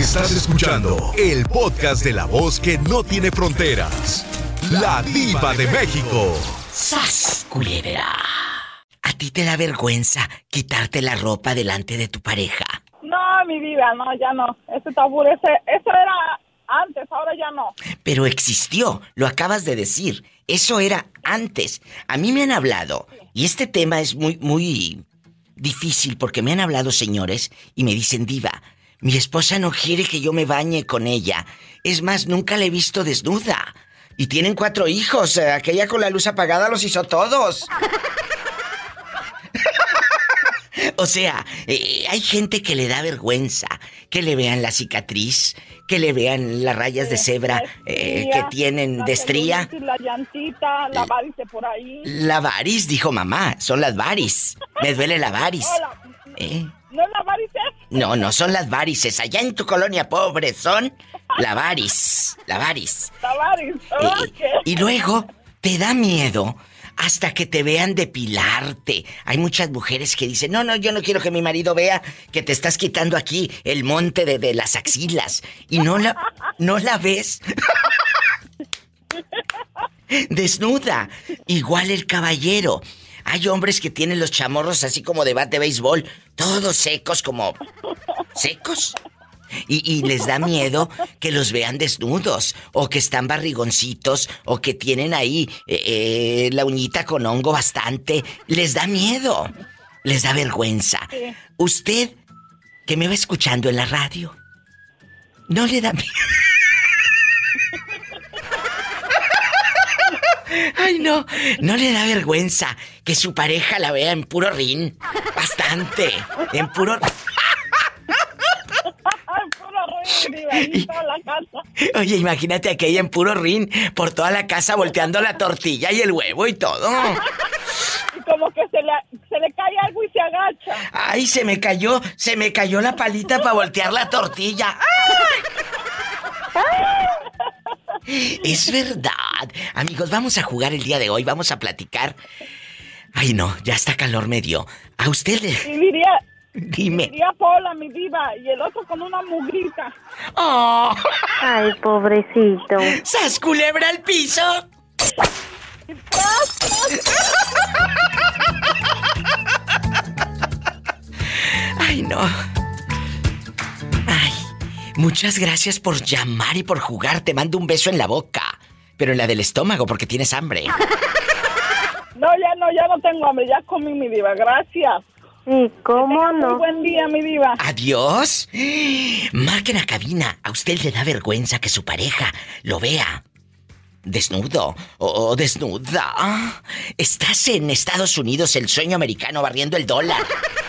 Estás escuchando el podcast de la voz que no tiene fronteras. La diva de México. ¡Sas, culebra! ¿A ti te da vergüenza quitarte la ropa delante de tu pareja? No, mi vida, no, ya no. Ese tabú, ese, eso era antes, ahora ya no. Pero existió, lo acabas de decir. Eso era antes. A mí me han hablado, y este tema es muy, muy difícil porque me han hablado señores y me dicen, diva, mi esposa no quiere que yo me bañe con ella. Es más, nunca la he visto desnuda. Y tienen cuatro hijos. Eh, aquella con la luz apagada los hizo todos. o sea, eh, hay gente que le da vergüenza que le vean la cicatriz, que le vean las rayas de cebra eh, que tienen de estría. La llantita, la varis por ahí. La varis, dijo mamá, son las varis. Me duele la varis. ¿Eh? ¿No es la varices? No, no son las varices. Allá en tu colonia pobre son la varis. La varis. La varis. Y, y luego te da miedo hasta que te vean depilarte. Hay muchas mujeres que dicen, no, no, yo no quiero que mi marido vea que te estás quitando aquí el monte de, de las axilas. Y no la, no la ves. Desnuda. Igual el caballero. Hay hombres que tienen los chamorros así como de bat de béisbol, todos secos como... ¿Secos? Y, les da miedo que los vean desnudos, o que están barrigoncitos, o que tienen ahí eh, eh, la uñita con hongo bastante. Les da miedo, les da vergüenza. Usted, que me va escuchando en la radio, no le da miedo. Ay, no, no le da vergüenza que su pareja la vea en puro rin. Bastante, en puro... Oye, imagínate aquella en puro rin por toda la casa volteando la tortilla y el huevo y todo. Y como que se le, se le cae algo y se agacha. Ay, se me cayó, se me cayó la palita para voltear la tortilla. Es verdad. Amigos, vamos a jugar el día de hoy, vamos a platicar. Ay, no, ya está calor medio. A usted le... diría, Dime. Diría Paula, mi diva, y el otro con una mugrita. Oh. Ay, pobrecito. ¡Sas culebra al piso! Ay, no. Ay, muchas gracias por llamar y por jugar. Te mando un beso en la boca, pero en la del estómago porque tienes hambre. No, ya no, ya no tengo hambre, ya comí mi diva, gracias. ¿Y cómo no? Buen día, mi diva. Adiós. Marquen a cabina. A usted le da vergüenza que su pareja lo vea. Desnudo o desnuda. Estás en Estados Unidos, el sueño americano, barriendo el dólar.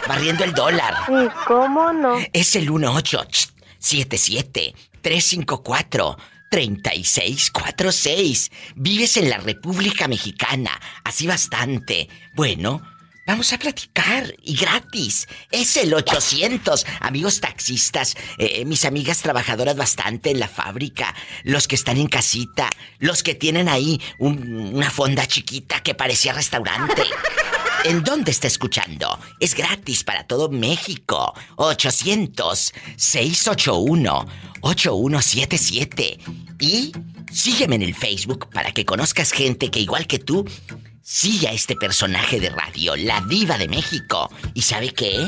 Barriendo el dólar. ¿Y cómo no? Es el 1877 354 3646. Vives en la República Mexicana. Así bastante. Bueno, Vamos a platicar y gratis. Es el 800. Amigos taxistas, eh, mis amigas trabajadoras bastante en la fábrica, los que están en casita, los que tienen ahí una fonda chiquita que parecía restaurante. ¿En dónde está escuchando? Es gratis para todo México. 800-681-8177. Y sígueme en el Facebook para que conozcas gente que igual que tú sigue a este personaje de radio, la diva de México. ¿Y sabe qué?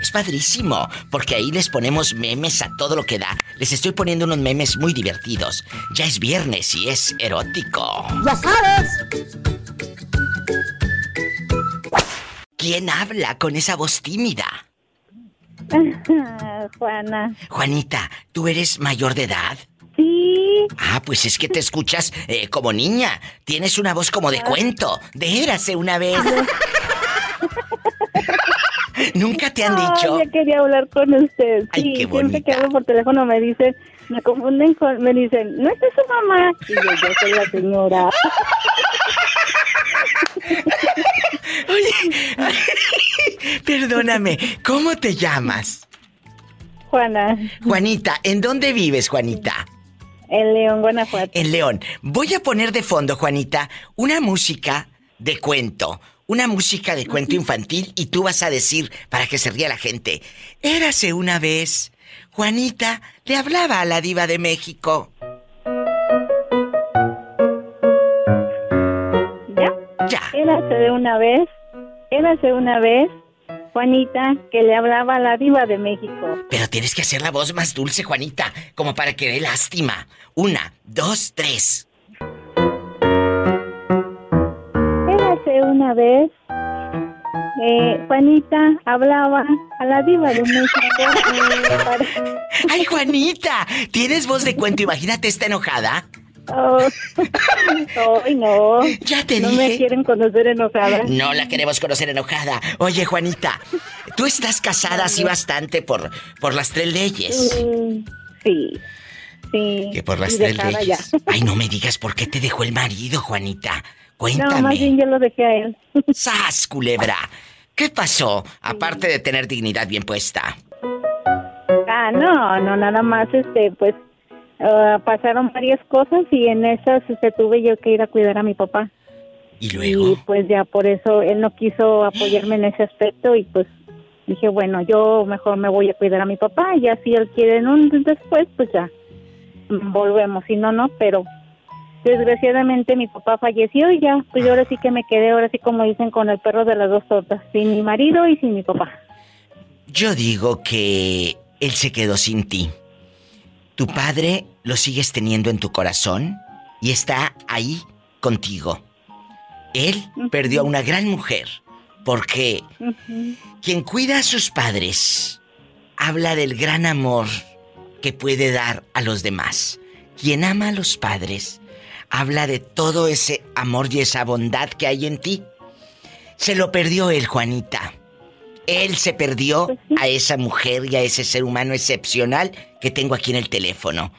Es padrísimo, porque ahí les ponemos memes a todo lo que da. Les estoy poniendo unos memes muy divertidos. Ya es viernes y es erótico. ¡Ya sabes! ¿Quién habla con esa voz tímida? Juana. Juanita, ¿tú eres mayor de edad? Sí. Ah, pues es que te escuchas eh, como niña. Tienes una voz como de cuento. De érase una vez. Nunca te han dicho. Yo quería hablar con usted. sí, siempre que hablo por teléfono me dicen, me confunden con, me dicen, ¿no es su mamá? Y yo, yo soy la señora. Oye, perdóname, ¿cómo te llamas? Juana. Juanita, ¿en dónde vives, Juanita? En León, Guanajuato. En León. Voy a poner de fondo, Juanita, una música de cuento. Una música de cuento infantil y tú vas a decir, para que se ría la gente, érase una vez Juanita le hablaba a la diva de México. Érase de una vez, érase una vez, Juanita, que le hablaba a la diva de México. Pero tienes que hacer la voz más dulce, Juanita, como para que dé lástima. Una, dos, tres. Érase una vez eh, Juanita hablaba a la diva de México. ¡Ay, Juanita! ¿Tienes voz de cuento? Imagínate, está enojada. Oh, ay, no. Ya te no dije. No me quieren conocer enojada. No la queremos conocer enojada. Oye, Juanita, tú estás casada así bastante por, por las tres leyes. Mm, sí. Sí. Que por las tres leyes. Ay, no me digas por qué te dejó el marido, Juanita. Cuéntame. No, más bien yo lo dejé a él. ¡Sas, culebra! ¿Qué pasó? Aparte de tener dignidad bien puesta. Ah, no, no, nada más, este, pues, ah, pasaron varias cosas y en esas, este, tuve yo que ir a cuidar a mi papá. ¿Y luego? Y pues ya por eso él no quiso apoyarme en ese aspecto y pues dije, bueno, yo mejor me voy a cuidar a mi papá y ya si él quiere en un después, pues ya volvemos, si no, no, pero Desgraciadamente mi papá falleció y ya, pues ahora sí que me quedé, ahora sí como dicen, con el perro de las dos tortas, sin mi marido y sin mi papá. Yo digo que él se quedó sin ti. Tu padre lo sigues teniendo en tu corazón y está ahí contigo. Él perdió a una gran mujer porque quien cuida a sus padres habla del gran amor que puede dar a los demás. Quien ama a los padres habla de todo ese amor y esa bondad que hay en ti. Se lo perdió él, Juanita. Él se perdió pues a esa mujer y a ese ser humano excepcional que tengo aquí en el teléfono.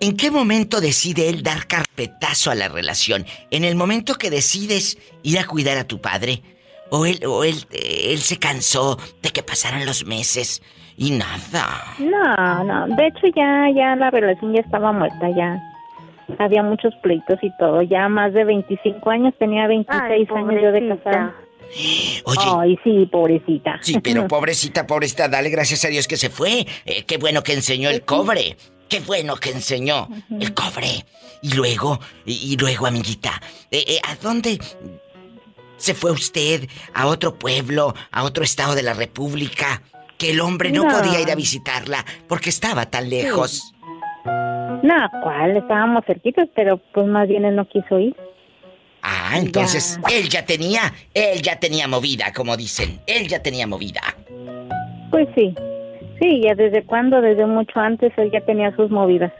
¿En qué momento decide él dar carpetazo a la relación? ¿En el momento que decides ir a cuidar a tu padre? ¿O él, o él, eh, él se cansó de que pasaran los meses y nada? No, no. De hecho ya, ya la relación ya estaba muerta, ya había muchos pleitos y todo. Ya más de 25 años, tenía 26 años yo de casada. Oye. Ay, sí, pobrecita. Sí, pero pobrecita, pobrecita, dale gracias a Dios que se fue. Eh, qué bueno que enseñó el cobre. Qué bueno que enseñó el cobre. Y luego, y, luego, amiguita, eh, eh, ¿a dónde se fue usted? ¿A otro pueblo? ¿A otro estado de la República? Que el hombre no, podía ir a visitarla porque estaba tan lejos. No, ¿cuál? Estábamos cerquitos, pero pues más bien él no quiso ir. Ah, entonces él ya tenía, él ya tenía movida, como dicen. Él ya tenía movida. Pues sí. Sí, ya desde cuando, desde mucho antes él ya tenía sus movidas.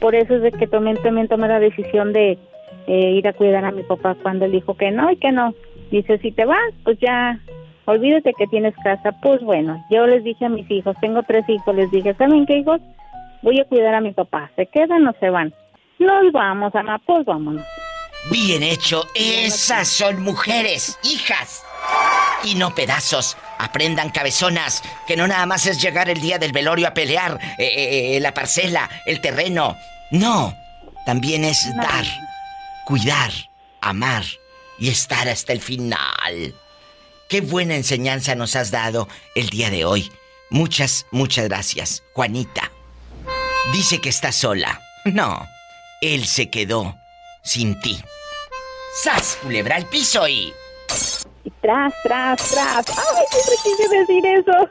Por eso es de que tomé, también tomé la decisión de eh, ir a cuidar a mi papá cuando él dijo que no y que no. Dice, si te vas, pues ya, olvídate que tienes casa. Pues bueno, yo les dije a mis hijos, tengo tres hijos, les dije, ¿saben qué hijos? voy a cuidar a mi papá. ¿Se quedan o se van? Nos vamos, Ana, pues vámonos. Bien hecho, esas son mujeres, hijas. Y no pedazos. Aprendan cabezonas, que no nada más es llegar el día del velorio a pelear eh, eh, eh, la parcela, el terreno. No, también es dar, cuidar, amar y estar hasta el final. Qué buena enseñanza nos has dado el día de hoy. Muchas, muchas gracias, Juanita. Dice que está sola. No, él se quedó sin ti. ¡Sas, culebra al piso y... Tras, tras, tras. ¡Ay, siempre quise decir eso!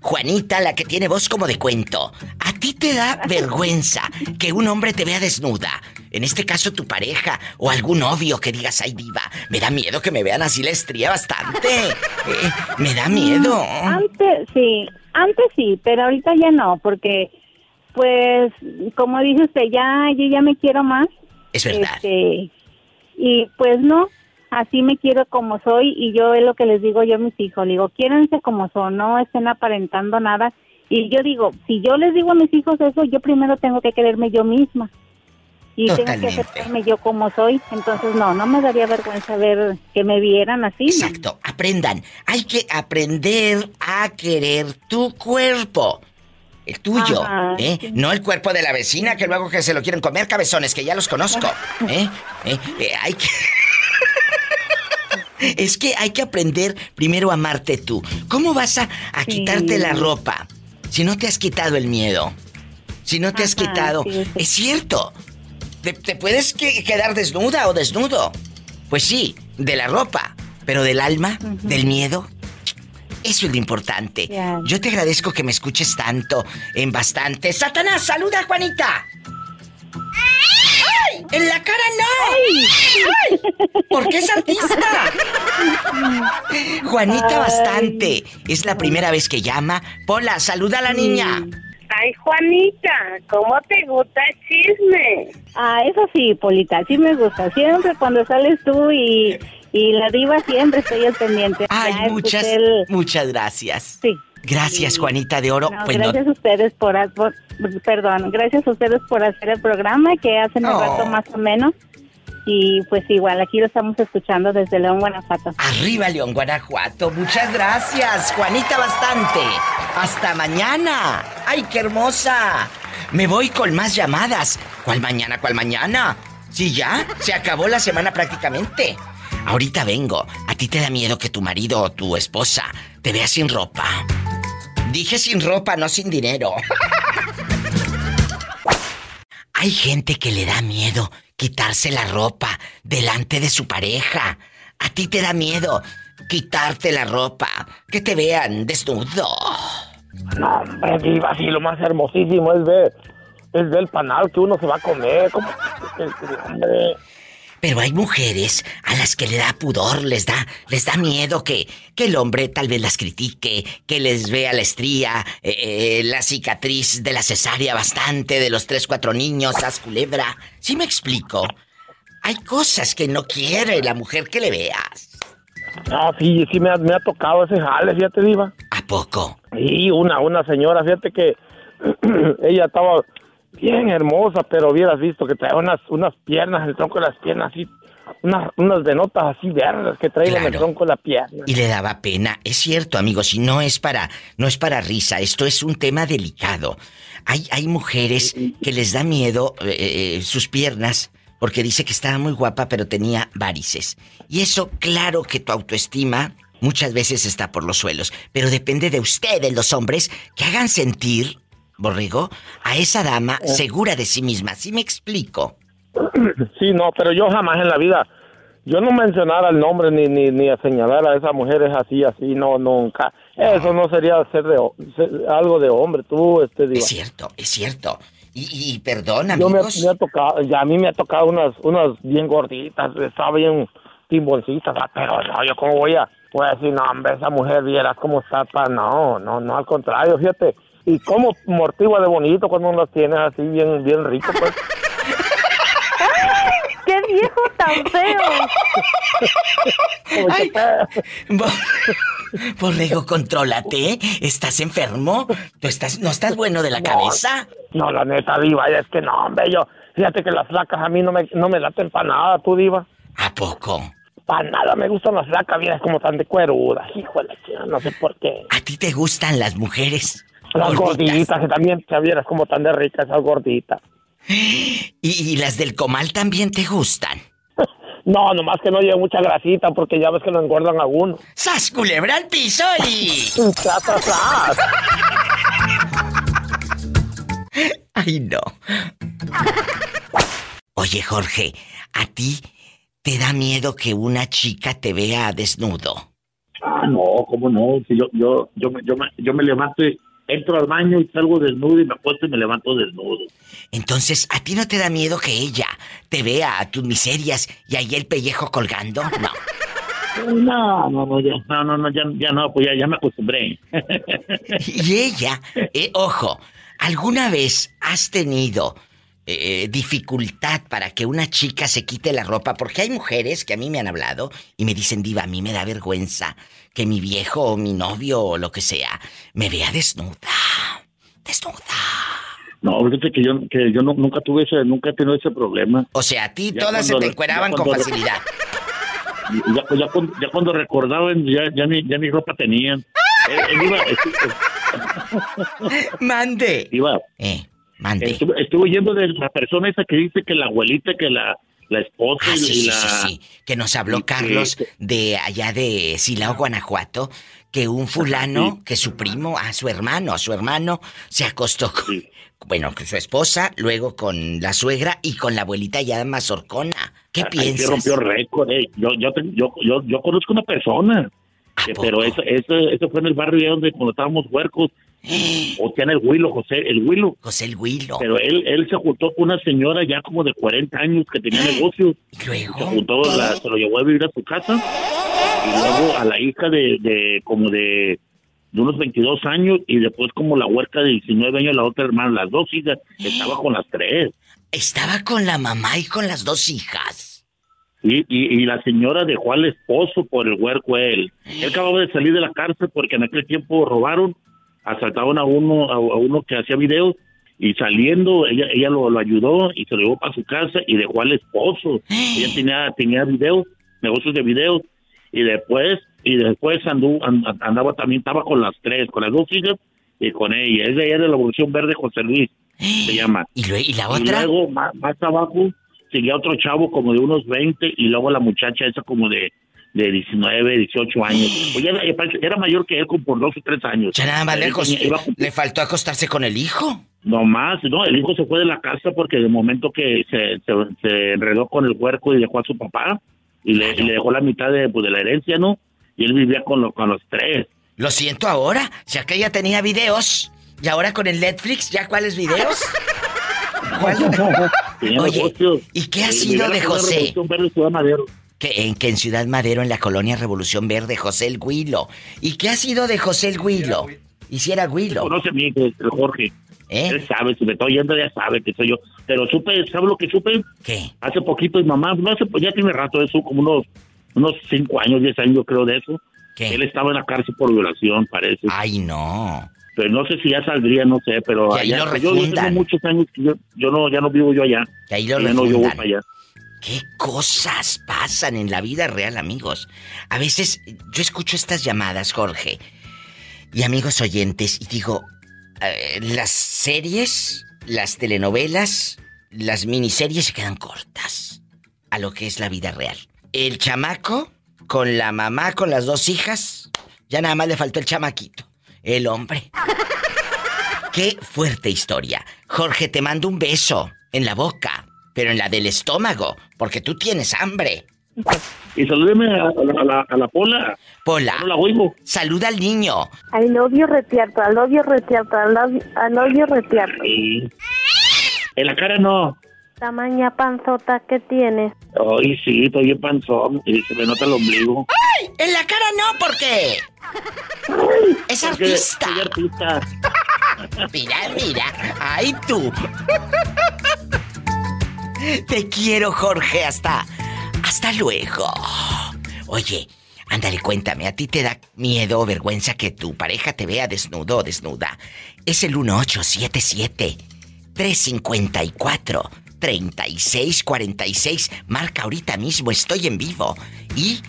Juanita, la que tiene voz como de cuento. ¿A ti te da vergüenza que un hombre te vea desnuda? En este caso tu pareja o algún novio que digas, ay diva, me da miedo que me vean así la estría bastante. Eh, me da miedo. Antes, sí, antes sí, pero ahorita ya no, porque, pues, como dice usted, ya, yo ya me quiero más. Es verdad. Este, y pues no, así me quiero como soy y yo es lo que les digo yo a mis hijos, digo, quiérense como son, no estén aparentando nada. Y yo digo, si yo les digo a mis hijos eso, yo primero tengo que quererme yo misma. Y tengo que aceptarme yo como soy. Entonces, no, no me daría vergüenza ver que me vieran así. Exacto, aprendan. Hay que aprender a querer tu cuerpo. El tuyo, ¿eh? No el cuerpo de la vecina que luego que se lo quieren comer cabezones, que ya los conozco, ¿eh? ¿Eh? eh hay que... Es que hay que aprender primero a amarte tú. ¿Cómo vas a, a quitarte la ropa si no te has quitado el miedo? Si no te has quitado... Es cierto. Te, puedes quedar desnuda o desnudo. Pues sí, de la ropa. Pero del alma, del miedo, eso es lo importante. Yo te agradezco que me escuches tanto, en bastante. ¡Satanás, saluda Juanita! ¡Ay! ¡En la cara no! ¡Ay! ¿Por es artista? Juanita bastante. Es la primera vez que llama. Pola, saluda a la niña. Ay, Juanita, ¿cómo te gusta el chisme? Ah, eso sí, Polita, sí me gusta. Siempre cuando sales tú y, la diva siempre estoy al pendiente. Ay, muchas, muchas gracias. Sí. Gracias, Juanita de Oro. Pues gracias a ustedes por, perdón, gracias a ustedes por hacer el programa que hacen un rato más o menos. Y pues igual, aquí lo estamos escuchando desde León, Guanajuato. Arriba, León, Guanajuato. Muchas gracias, Juanita, bastante. Hasta mañana. ¡Ay, qué hermosa! Me voy con más llamadas. ¿Cuál mañana, cuál mañana? Sí, ya, se acabó la semana prácticamente. Ahorita vengo. ¿A ti te da miedo que tu marido o tu esposa te vea sin ropa? Dije sin ropa, no sin dinero. Hay gente que le da miedo quitarse la ropa delante de su pareja. A ti te da miedo quitarte la ropa, que te vean desnudo. No, hombre, diva, sí, lo más hermosísimo es ver, es ver el panal que uno se va a comer, como... Hombre. Pero hay mujeres a las que le da pudor, les da, les da miedo que, que el hombre tal vez las critique, que les vea la estría, eh, eh, la cicatriz de la cesárea bastante, de los tres, cuatro niños, las culebra. ¿Sí me explico? Hay cosas que no quiere la mujer que le veas. Ah, sí, sí me ha, me ha tocado ese jale, fíjate, Diva. ¿A poco? Sí, una, una señora, fíjate que ella estaba bien hermosa, pero hubieras visto que traía unas, unas piernas, el tronco de las piernas así, unas, unas venotas así verdes que traía en el tronco de la pierna. Y le daba pena. Es cierto, amigos, y no es para, no es para risa, esto es un tema delicado. Hay, hay mujeres que les da miedo eh, eh, sus piernas porque dice que estaba muy guapa pero tenía varices. Y eso, claro que tu autoestima muchas veces está por los suelos, pero depende de ustedes, los hombres, que hagan sentir Borrego, a esa dama eh. segura de sí misma. ¿Sí me explico? Sí, no, pero yo jamás en la vida, yo no mencionara el nombre ni, ni, ni a señalar a esa mujer es así, así, no, nunca. Eso no sería ser de algo de hombre, tú, este Es cierto, es cierto. Y, y perdón, Yo me, ha tocado, ya a mí me ha tocado unas, unas bien gorditas, estaba bien timboncitas, pero no, yo cómo voy a, voy a decir, no, hombre, esa mujer vieras cómo está, pa, no, no, no, al contrario, fíjate, y cómo mortigua de bonito cuando uno los tiene así bien, bien rico, pues. ¡Qué viejo tan feo! Borrego, contrólate. ¿Estás enfermo? ¿Tú estás, no estás bueno de la cabeza? No, la neta, Diva, es que no, hombre, yo. Fíjate que las flacas a mí no me, no me laten para nada, tú, Diva. ¿A poco? Para nada me gustan las flacas, es como tan de cuerudas. Híjole, no sé por qué. ¿A ti te gustan las mujeres? Las gorditas, que también te vieras como tan de ricas esas gorditas. ¿Y, las del comal también te gustan? No, nomás que no lleve mucha grasita porque ya ves que lo engordan a uno. ¡Sas culebra al piso y! ¡Ay, no! Oye, Jorge, ¿a ti te da miedo que una chica te vea desnudo? Ah, no, ¿cómo no? Si yo, yo, yo, yo, me, yo me levanto y entro al baño y salgo desnudo y me apuesto y me levanto desnudo. Entonces, ¿a ti no te da miedo que ella te vea a tus miserias y ahí el pellejo colgando? No. No, no, no, ya, no, no, no, ya, ya no, pues ya, ya me acostumbré. y ella, eh, ojo, ¿alguna vez has tenido eh, dificultad para que una chica se quite la ropa? Porque hay mujeres que a mí me han hablado y me dicen, diva, a mí me da vergüenza que mi viejo o mi novio o lo que sea me vea desnuda. Desnuda. No, fíjate que yo, que yo nunca tuve ese, nunca he tenido ese problema. O sea, a ti todas se te encueraban con facilidad. Ya, ya, cuando, ya, cuando, recordaban, ya, ya, ni, ya ni ropa tenían. Eh, eh, mande. Iba. Eh, mande. Estuve, estuve, yendo de la persona esa que dice que la abuelita, que la la esposa Ah, y, sí, y sí, la... sí, sí, que nos habló que- Carlos de allá de Silao, Guanajuato, que un fulano, que su primo, a su hermano, a su hermano, se acostó con, bueno, con su esposa, luego con la suegra y con la abuelita ya mazorcona. ¿Qué Ahí piensas? sí rompió récord, eh. Yo, yo, yo, yo, yo conozco una persona, ¿A que- poco? pero eso, eso, eso fue en el barrio donde cuando estábamos huercos, o sea, en el Huilo, José, el Huilo. José el Huilo. Pero él, él se juntó con una señora ya como de 40 años que tenía negocios. Y Se juntó, la- se lo llevó a vivir a su casa. Y luego a la hija de, de como de, de unos 22 años. Y después como la huerca de 19 años, la otra hermana, las dos hijas. Estaba con las tres. estaba con la mamá y con las dos hijas. Y, y, y la señora dejó al esposo por el huerco él. Él acababa de salir de la cárcel porque en aquel tiempo robaron, asaltaban a uno, a, a uno que hacía videos y saliendo ella ella lo, lo ayudó y se lo llevó para su casa y dejó al esposo. ella tenía tenía videos, negocios de videos y después y después andu, and- andaba también estaba con las tres, con las dos hijas y con ella. Es de ella de la Evolución Verde José Luis se llama. ¿Y, la Y luego, más, más abajo, seguía otro chavo como de unos 20 y luego la muchacha esa como de, de 19, 18 años. Ya era, era mayor que él por dos o tres años. Ya nada más lejos. Le faltó acostarse con el hijo. no más, no, el hijo se fue de la casa porque de momento que se, se, se enredó con el huerco y dejó a su papá y le, y le dejó la mitad de, pues, de la herencia, ¿no? Y él vivía con, lo- con los tres. Lo siento ahora, ya que ella tenía videos. Y ahora con el Netflix, ¿ya cuáles videos? ¿Cuál? Oye. ¿y qué ha sido de José? Que en, que en Ciudad Madero, en la colonia Revolución Verde, José el Huilo. ¿Y qué ha sido de José el Huilo? Hiciera Huilo. Conoce a mí, que es el Jorge. ¿Eh? Él sabe, si me estoy yendo ya sabe que soy yo. Pero supe, ¿sabe lo que supe? ¿Qué? Hace poquito mi mamá, no hace, ya tiene rato eso, como unos unos cinco años, diez años yo creo de eso. ¿Qué? Él estaba en la cárcel por violación, parece. Ay, no. Pero no sé si ya saldría, no sé, pero ahí allá- lo yo, yo tengo muchos años que yo, yo no, ya no vivo yo allá. Que ahí lo ya no yo voy para allá. ¿Qué cosas pasan en la vida real, amigos? A veces yo escucho estas llamadas, Jorge, y amigos oyentes, y digo, eh, las series, las telenovelas, las miniseries se quedan cortas a lo que es la vida real. El chamaco, con la mamá, con las dos hijas, ya nada más le faltó el chamaquito, el hombre. Qué fuerte historia. Jorge, te mando un beso en la boca, pero en la del estómago, porque tú tienes hambre. Y salúdeme a, a la, a la Pola. Pola, No la oigo. saluda al niño. You retierto, I love you, I love you retierto. Sí. En la cara no. Tamaña panzota que tienes. Ay, sí, estoy bien panzón. Y se me nota el ombligo. En la cara no, porque es Porque artista. Soy artista. Mira, mira. Ay, tú. Te quiero, Jorge. Hasta. Hasta luego. Oye, ándale, cuéntame. ¿A ti te da miedo o vergüenza que tu pareja te vea desnudo o desnuda? Es el 1877 354 3646. Marca ahorita mismo, estoy en vivo. Y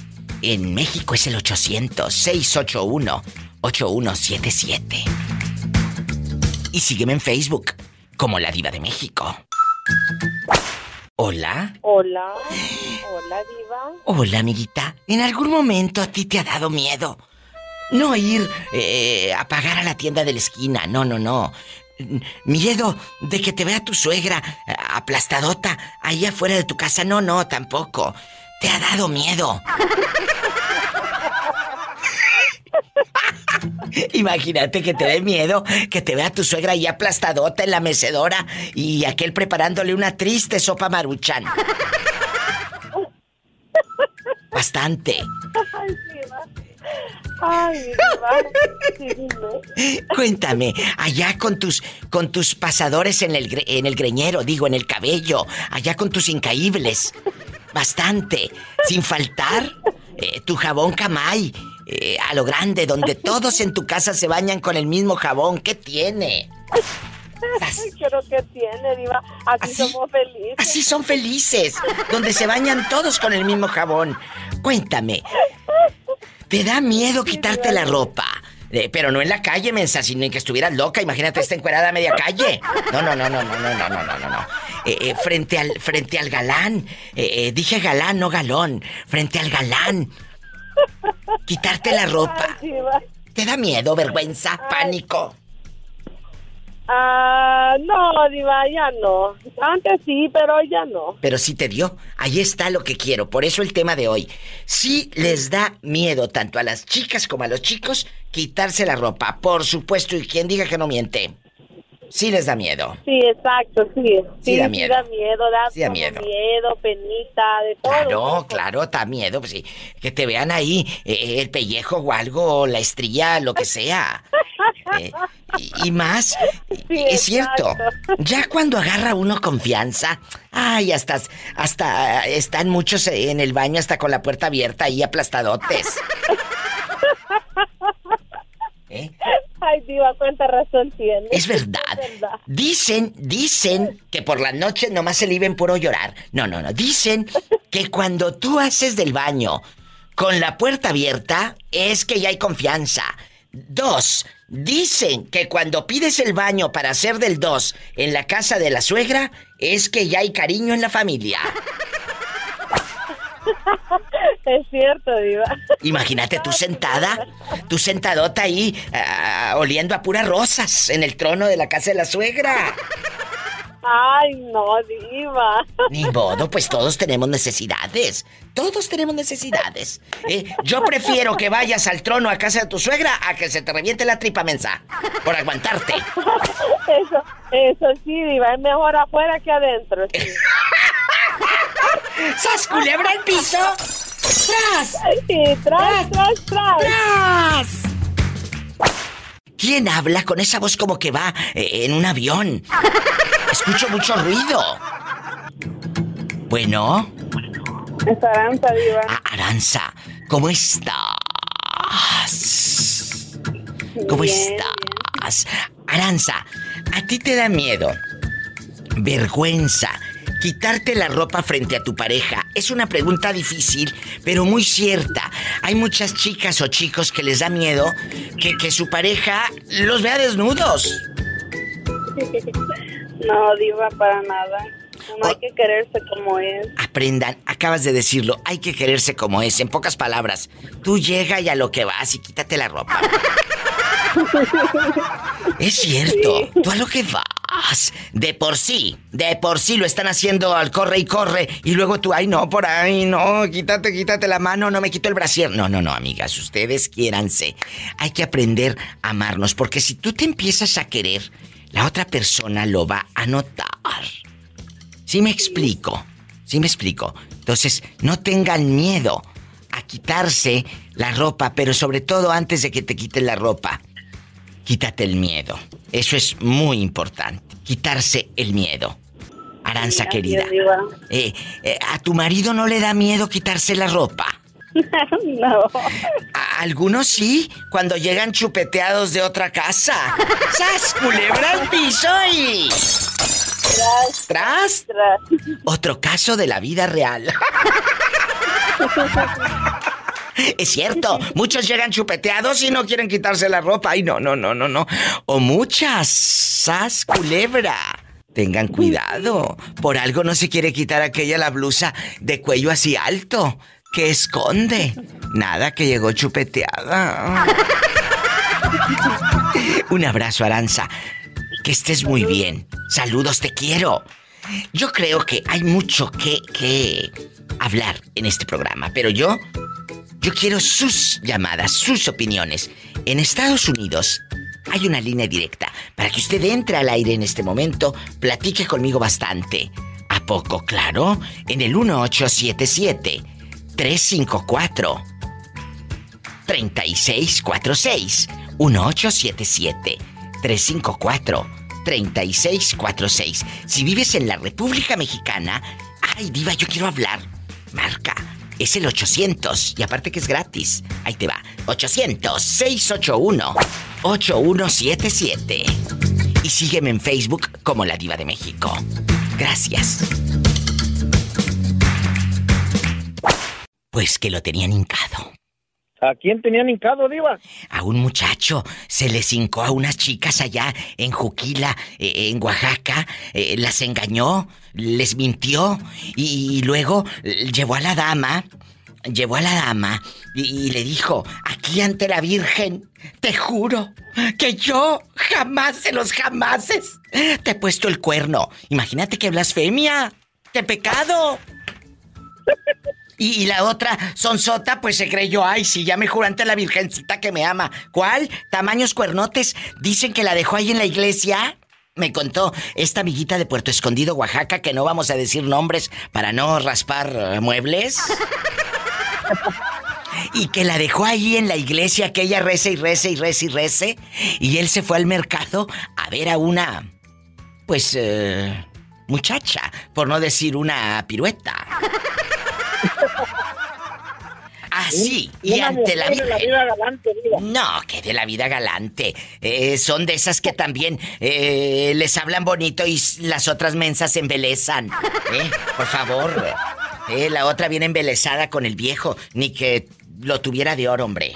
en México es el 800 681 8177. Y sígueme en Facebook como La Diva de México. Hola. Hola. Hola, Diva. Hola, amiguita. ¿En algún momento a ti te ha dado miedo? No ir eh, a pagar a la tienda de la esquina, no, no, no. Miedo de que te vea tu suegra eh, aplastadota ahí afuera de tu casa, no, no, tampoco. Te ha dado miedo. Imagínate que te dé miedo que te vea tu suegra ahí aplastadota en la mecedora y aquel preparándole una triste sopa maruchan. Bastante. Ay. Cuéntame, allá con tus con tus pasadores en el gre- en el greñero, digo, en el cabello, allá con tus incaíbles. Bastante, sin faltar eh, tu jabón Camay eh, a lo grande donde todos en tu casa se bañan con el mismo jabón. ¿Qué tiene? Pero ¿qué tiene, Diva? Aquí Así- somos felices. Así son felices, donde se bañan todos con el mismo jabón. Cuéntame, ¿te da miedo quitarte la ropa? Eh, pero no en la calle, mensa, sino que estuvieras loca. Imagínate esta encuerada a media calle. No, no, no, no, no, no, no, no, no, no. Eh, eh, frente al, frente al galán. dije galán, no galón. Frente al galán. Quitarte la ropa. ¿Te da miedo, vergüenza, pánico? Ah, no, Diva, ya no. Antes sí, pero ya no. Pero sí te dio. Ahí está lo que quiero. Por eso el tema de hoy. Sí les da miedo tanto a las chicas como a los chicos quitarse la ropa. Por supuesto, y quien diga que no miente. Sí les da miedo. Sí, exacto, sí. Sí, da miedo. Sí da miedo, da, sí da miedo. miedo, penita, de todo. Claro, claro, da miedo. Pues sí, que te vean ahí eh, eh, el pellejo o algo, la estrella, lo que sea. Eh, y, más, es cierto, ya cuando agarra uno confianza, ay, hasta, hasta están muchos en el baño hasta con la puerta abierta ahí aplastadotes. ¿Eh? Ay, diva, cuánta razón tiene. Es verdad. Dicen, dicen que por la noche nomás se le puro llorar. No, no, no. Dicen que cuando tú haces del baño con la puerta abierta es que ya hay confianza. Dos, dicen que cuando pides el baño para hacer del dos en la casa de la suegra es que ya hay cariño en la familia. Es cierto, Diva. Imagínate tú sentada, tú sentadota ahí, ah, oliendo a puras rosas en el trono de la casa de la suegra. Ay, no, diva. Ni modo, pues todos tenemos necesidades. Todos tenemos necesidades. ¿eh? Yo prefiero que vayas al trono a casa de tu suegra a que se te reviente la tripa mensa. Por aguantarte. Eso, eso sí, diva. Es mejor afuera que adentro. Sí. ¡Sas culebra el piso! ¡Tras! Sí, tras, tras, tras. ¡Tras! ¿Quién habla con esa voz como que va eh, en un avión? Escucho mucho ruido. Bueno. Es Aranza, Diva. Ah, Aranza, ¿cómo estás? ¿Cómo estás? Aranza, ¿a ti te da miedo? Vergüenza. Quitarte la ropa frente a tu pareja es una pregunta difícil, pero muy cierta. Hay muchas chicas o chicos que les da miedo que, que su pareja los vea desnudos. No, diva, para nada. No hay que quererse como es. Aprendan, acabas de decirlo, hay que quererse como es. En pocas palabras, tú llega y a lo que vas y quítate la ropa. es cierto, tú a lo que vas. De por sí, de por sí lo están haciendo al corre y corre. Y luego tú, ay no, por ahí, no, quítate, quítate la mano, no me quito el brasier. No, no, no, amigas, ustedes quiéranse. Hay que aprender a amarnos, porque si tú te empiezas a querer, la otra persona lo va a notar. ¿Sí me explico? ¿Sí me explico? Entonces, no tengan miedo a quitarse la ropa, pero sobre todo antes de que te quiten la ropa, quítate el miedo. Eso es muy importante, quitarse el miedo. Aranza querida, eh, eh, ¿a tu marido no le da miedo quitarse la ropa? no. algunos sí, cuando llegan chupeteados de otra casa. ¡Sas, culebra al piso y... Tras, ¿Tras? Otro caso de la vida real. Es cierto, muchos llegan chupeteados y no quieren quitarse la ropa. Ay, no, no, no, no, no. O muchas, sas culebra. Tengan cuidado. Por algo no se quiere quitar aquella la blusa de cuello así alto. ¿Qué esconde? Nada que llegó chupeteada. Un abrazo, Aranza. Que estés muy bien. Saludos, te quiero. Yo creo que hay mucho que, que hablar en este programa, pero yo, yo quiero sus llamadas, sus opiniones. En Estados Unidos hay una línea directa para que usted entre al aire en este momento, platique conmigo bastante. ¿A poco, claro? En el 1877 354 3646 1877 354 3646. Si vives en la República Mexicana, ay, diva, yo quiero hablar. Marca. Es el 800 y aparte que es gratis. Ahí te va. 800 681 8177. Y sígueme en Facebook como La Diva de México. Gracias. Pues que lo tenían hincado. ¿A quién tenían hincado, Diva? A un muchacho se les hincó a unas chicas allá en Juquila, eh, en Oaxaca, eh, las engañó, les mintió y, y luego eh, llevó a la dama, llevó a la dama y, y le dijo, aquí ante la Virgen, te juro que yo jamás de los jamases te he puesto el cuerno. Imagínate qué blasfemia, qué pecado. Y, y la otra, Sonsota, pues se creyó, ay, sí, ya me juró ante la virgencita que me ama. ¿Cuál? Tamaños cuernotes. Dicen que la dejó ahí en la iglesia. Me contó esta amiguita de Puerto Escondido, Oaxaca, que no vamos a decir nombres para no raspar muebles. Y que la dejó ahí en la iglesia, que ella rece y rece y rece y rece. Y él se fue al mercado a ver a una, pues, eh, muchacha, por no decir una pirueta. Así, y Una ante la de la vida galante. No, que de la vida galante. Eh, son de esas que también eh, les hablan bonito y las otras mensas se embelezan. ¿Eh? Por favor. La otra viene embelezada con el viejo. Ni que lo tuviera de oro, hombre.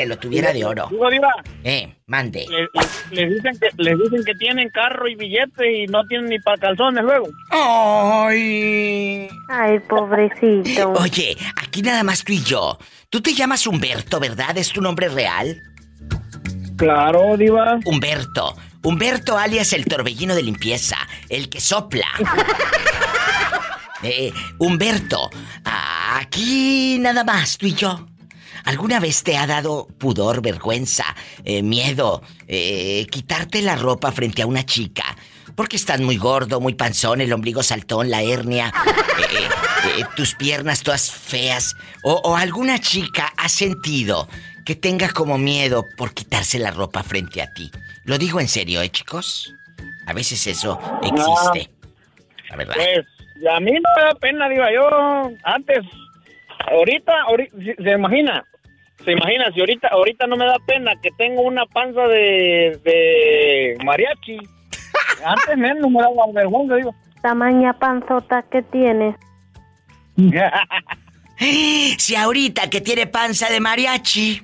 Que lo tuviera de oro. Digo, Diva, Eh, mande. le- le- les, dicen que, les dicen que tienen carro y billete y no tienen ni para calzones luego. Ay. Ay, pobrecito. Oye, aquí nada más tú y yo. Tú te llamas Humberto, ¿verdad? ¿Es tu nombre real? Claro, Diva. Humberto. Humberto alias el torbellino de limpieza, el que sopla. Eh, Humberto, aquí nada más, tú y yo. ¿Alguna vez te ha dado pudor, vergüenza, eh, miedo, eh, quitarte la ropa frente a una chica? Porque estás muy gordo, muy panzón, el ombligo saltón, la hernia, eh, tus piernas todas feas. O, o alguna chica ha sentido que tenga como miedo por quitarse la ropa frente a ti. Lo digo en serio, ¿eh, chicos? A veces eso existe. La verdad. Pues a mí no me da pena, Diva. Yo antes, ahorita, ahorita se imagina, se imagina, si ahorita, ahorita no me da pena que tengo una panza de, de mariachi. Antes menos me daba vergüenza, digo. Tamaña panzota que tienes. Si ahorita que tiene panza de mariachi.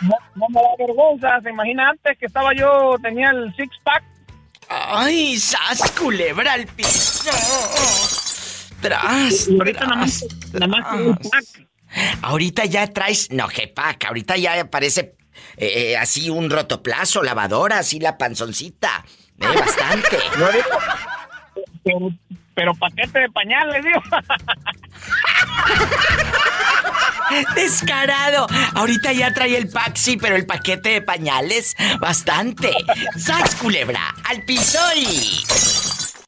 no, no me da vergüenza. Se imagina antes que estaba yo, tenía el six pack. ¡Ay, sas, culebra al piso! Tras, Y ahorita nada más, tras, nada más un pack. Ahorita ya traes. No, que. Ahorita ya parece eh, así un rotoplazo, lavadora, así la panzoncita. Eh, bastante. No, pero, pero paquete de pañales, digo. Descarado. Ahorita ya trae el sí, pero el paquete de pañales, bastante. ¡Sas, culebra! ¡Al piso y...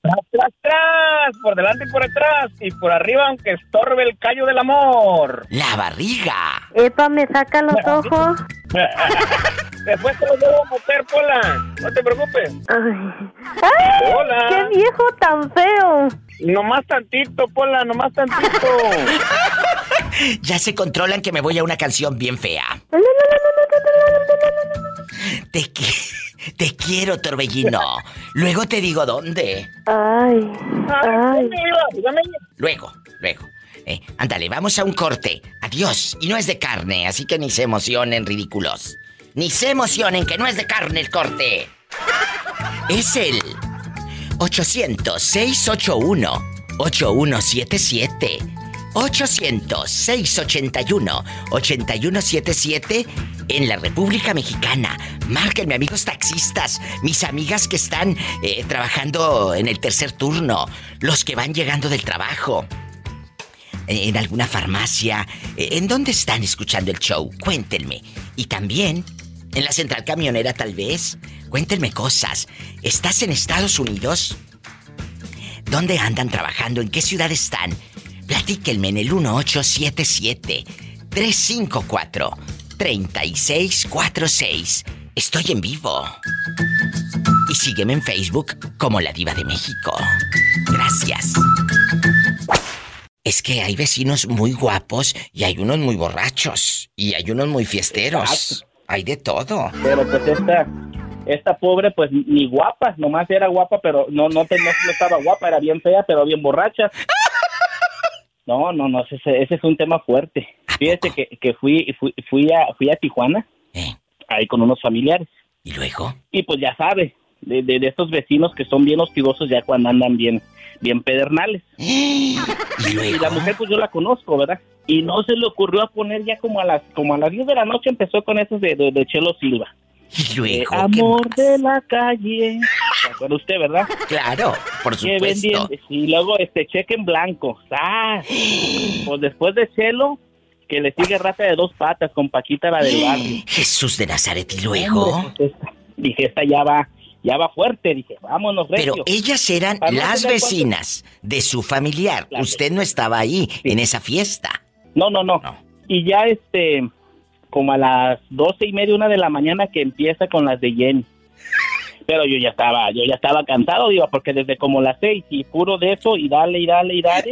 Tras, tras, tras, por delante y por detrás, y por arriba, aunque estorbe el callo del amor. La barriga. Epa, me saca los ojos. Después te lo debo meter, Pola. No te preocupes. Ay. ¡Ay! Hola. ¡Qué viejo tan feo! Nomás tantito, Pola, nomás tantito. Ya se controlan que me voy a una canción bien fea. Te, qui- te quiero, Torbellino. Luego te digo dónde. Ay, ay. Luego, luego. Eh, ándale, vamos a un corte. Adiós. Y no es de carne, así que ni se emocionen, ridículos. Ni se emocionen, que no es de carne el corte. Es el 800-681-8177. 800-681-8177 en la República Mexicana. Márquenme, amigos taxistas, mis amigas que están eh, trabajando en el tercer turno, los que van llegando del trabajo, en alguna farmacia. ¿En dónde están escuchando el show? Cuéntenme. Y también, en la central camionera tal vez. Cuéntenme cosas. ¿Estás en Estados Unidos? ¿Dónde andan trabajando? ¿En qué ciudad están? Platíquenme en el 1877-354-3646. Estoy en vivo. Y sígueme en Facebook como La Diva de México. Gracias. Es que hay vecinos muy guapos y hay unos muy borrachos y hay unos muy fiesteros. Hay de todo. Pero pues esta, esta pobre pues ni guapa, nomás era guapa, pero no, no, te- no, no estaba guapa, era bien fea, pero bien borracha. No, no, no, ese, ese es un tema fuerte. ¿A Fíjate que, que fui, fui, fui, a, fui a Tijuana, Eh, ahí con unos familiares. ¿Y luego? Y pues ya sabes, de, de, de estos vecinos que son bien hostigosos ya cuando andan bien, bien pedernales. ¿Y la mujer pues yo la conozco, ¿verdad? Y no se le ocurrió a poner ya como a las como a las 10 de la noche empezó con esos de, de, de Chelo Silva. ¿Y Eh, luego? ¿Qué amor más? de la calle. ¿Se acuerda usted, verdad? Claro, por supuesto. Y luego este cheque en blanco. ¡Ah! Pues después de Chelo, que le sigue rata de dos patas con Paquita la del barrio. Jesús de Nazaret, ¿y luego? Pues, dije, esta ya va, ya va fuerte. Dije, vámonos, Pero ellas eran Para las vecinas de su familiar. Usted no estaba ahí en esa fiesta. No, no, no, No. Y ya este, como a las doce y media, una de la mañana que empieza con las de Jenny. Pero yo ya estaba, yo ya estaba cansado, digo, porque desde como las seis y puro de eso y dale y dale y dale.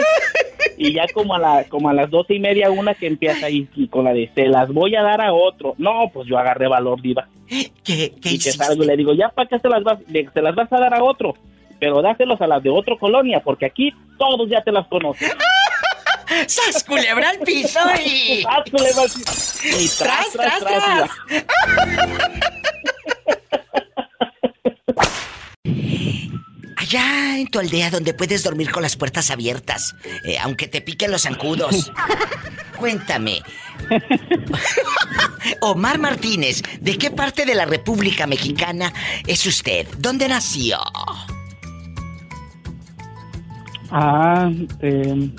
Y ya como a la, como a las doce y media una que empieza ahí y con la de se las voy a dar a otro. No, pues yo agarré valor, diva. ¿Qué, qué Y que salgo, le digo, ya para qué se las vas, le- se las vas a dar a otro. Pero dáselos a las de otra colonia, porque aquí todos ya te las conocen. ¡Sas, culebra al piso y... Ah, tú le vas- y ¡Tras, tras, tras! diva. Allá en tu aldea donde puedes dormir con las puertas abiertas, eh, aunque te piquen los zancudos. Cuéntame. Omar Martínez, ¿de qué parte de la República Mexicana es usted? ¿Dónde nació? Ah, eh,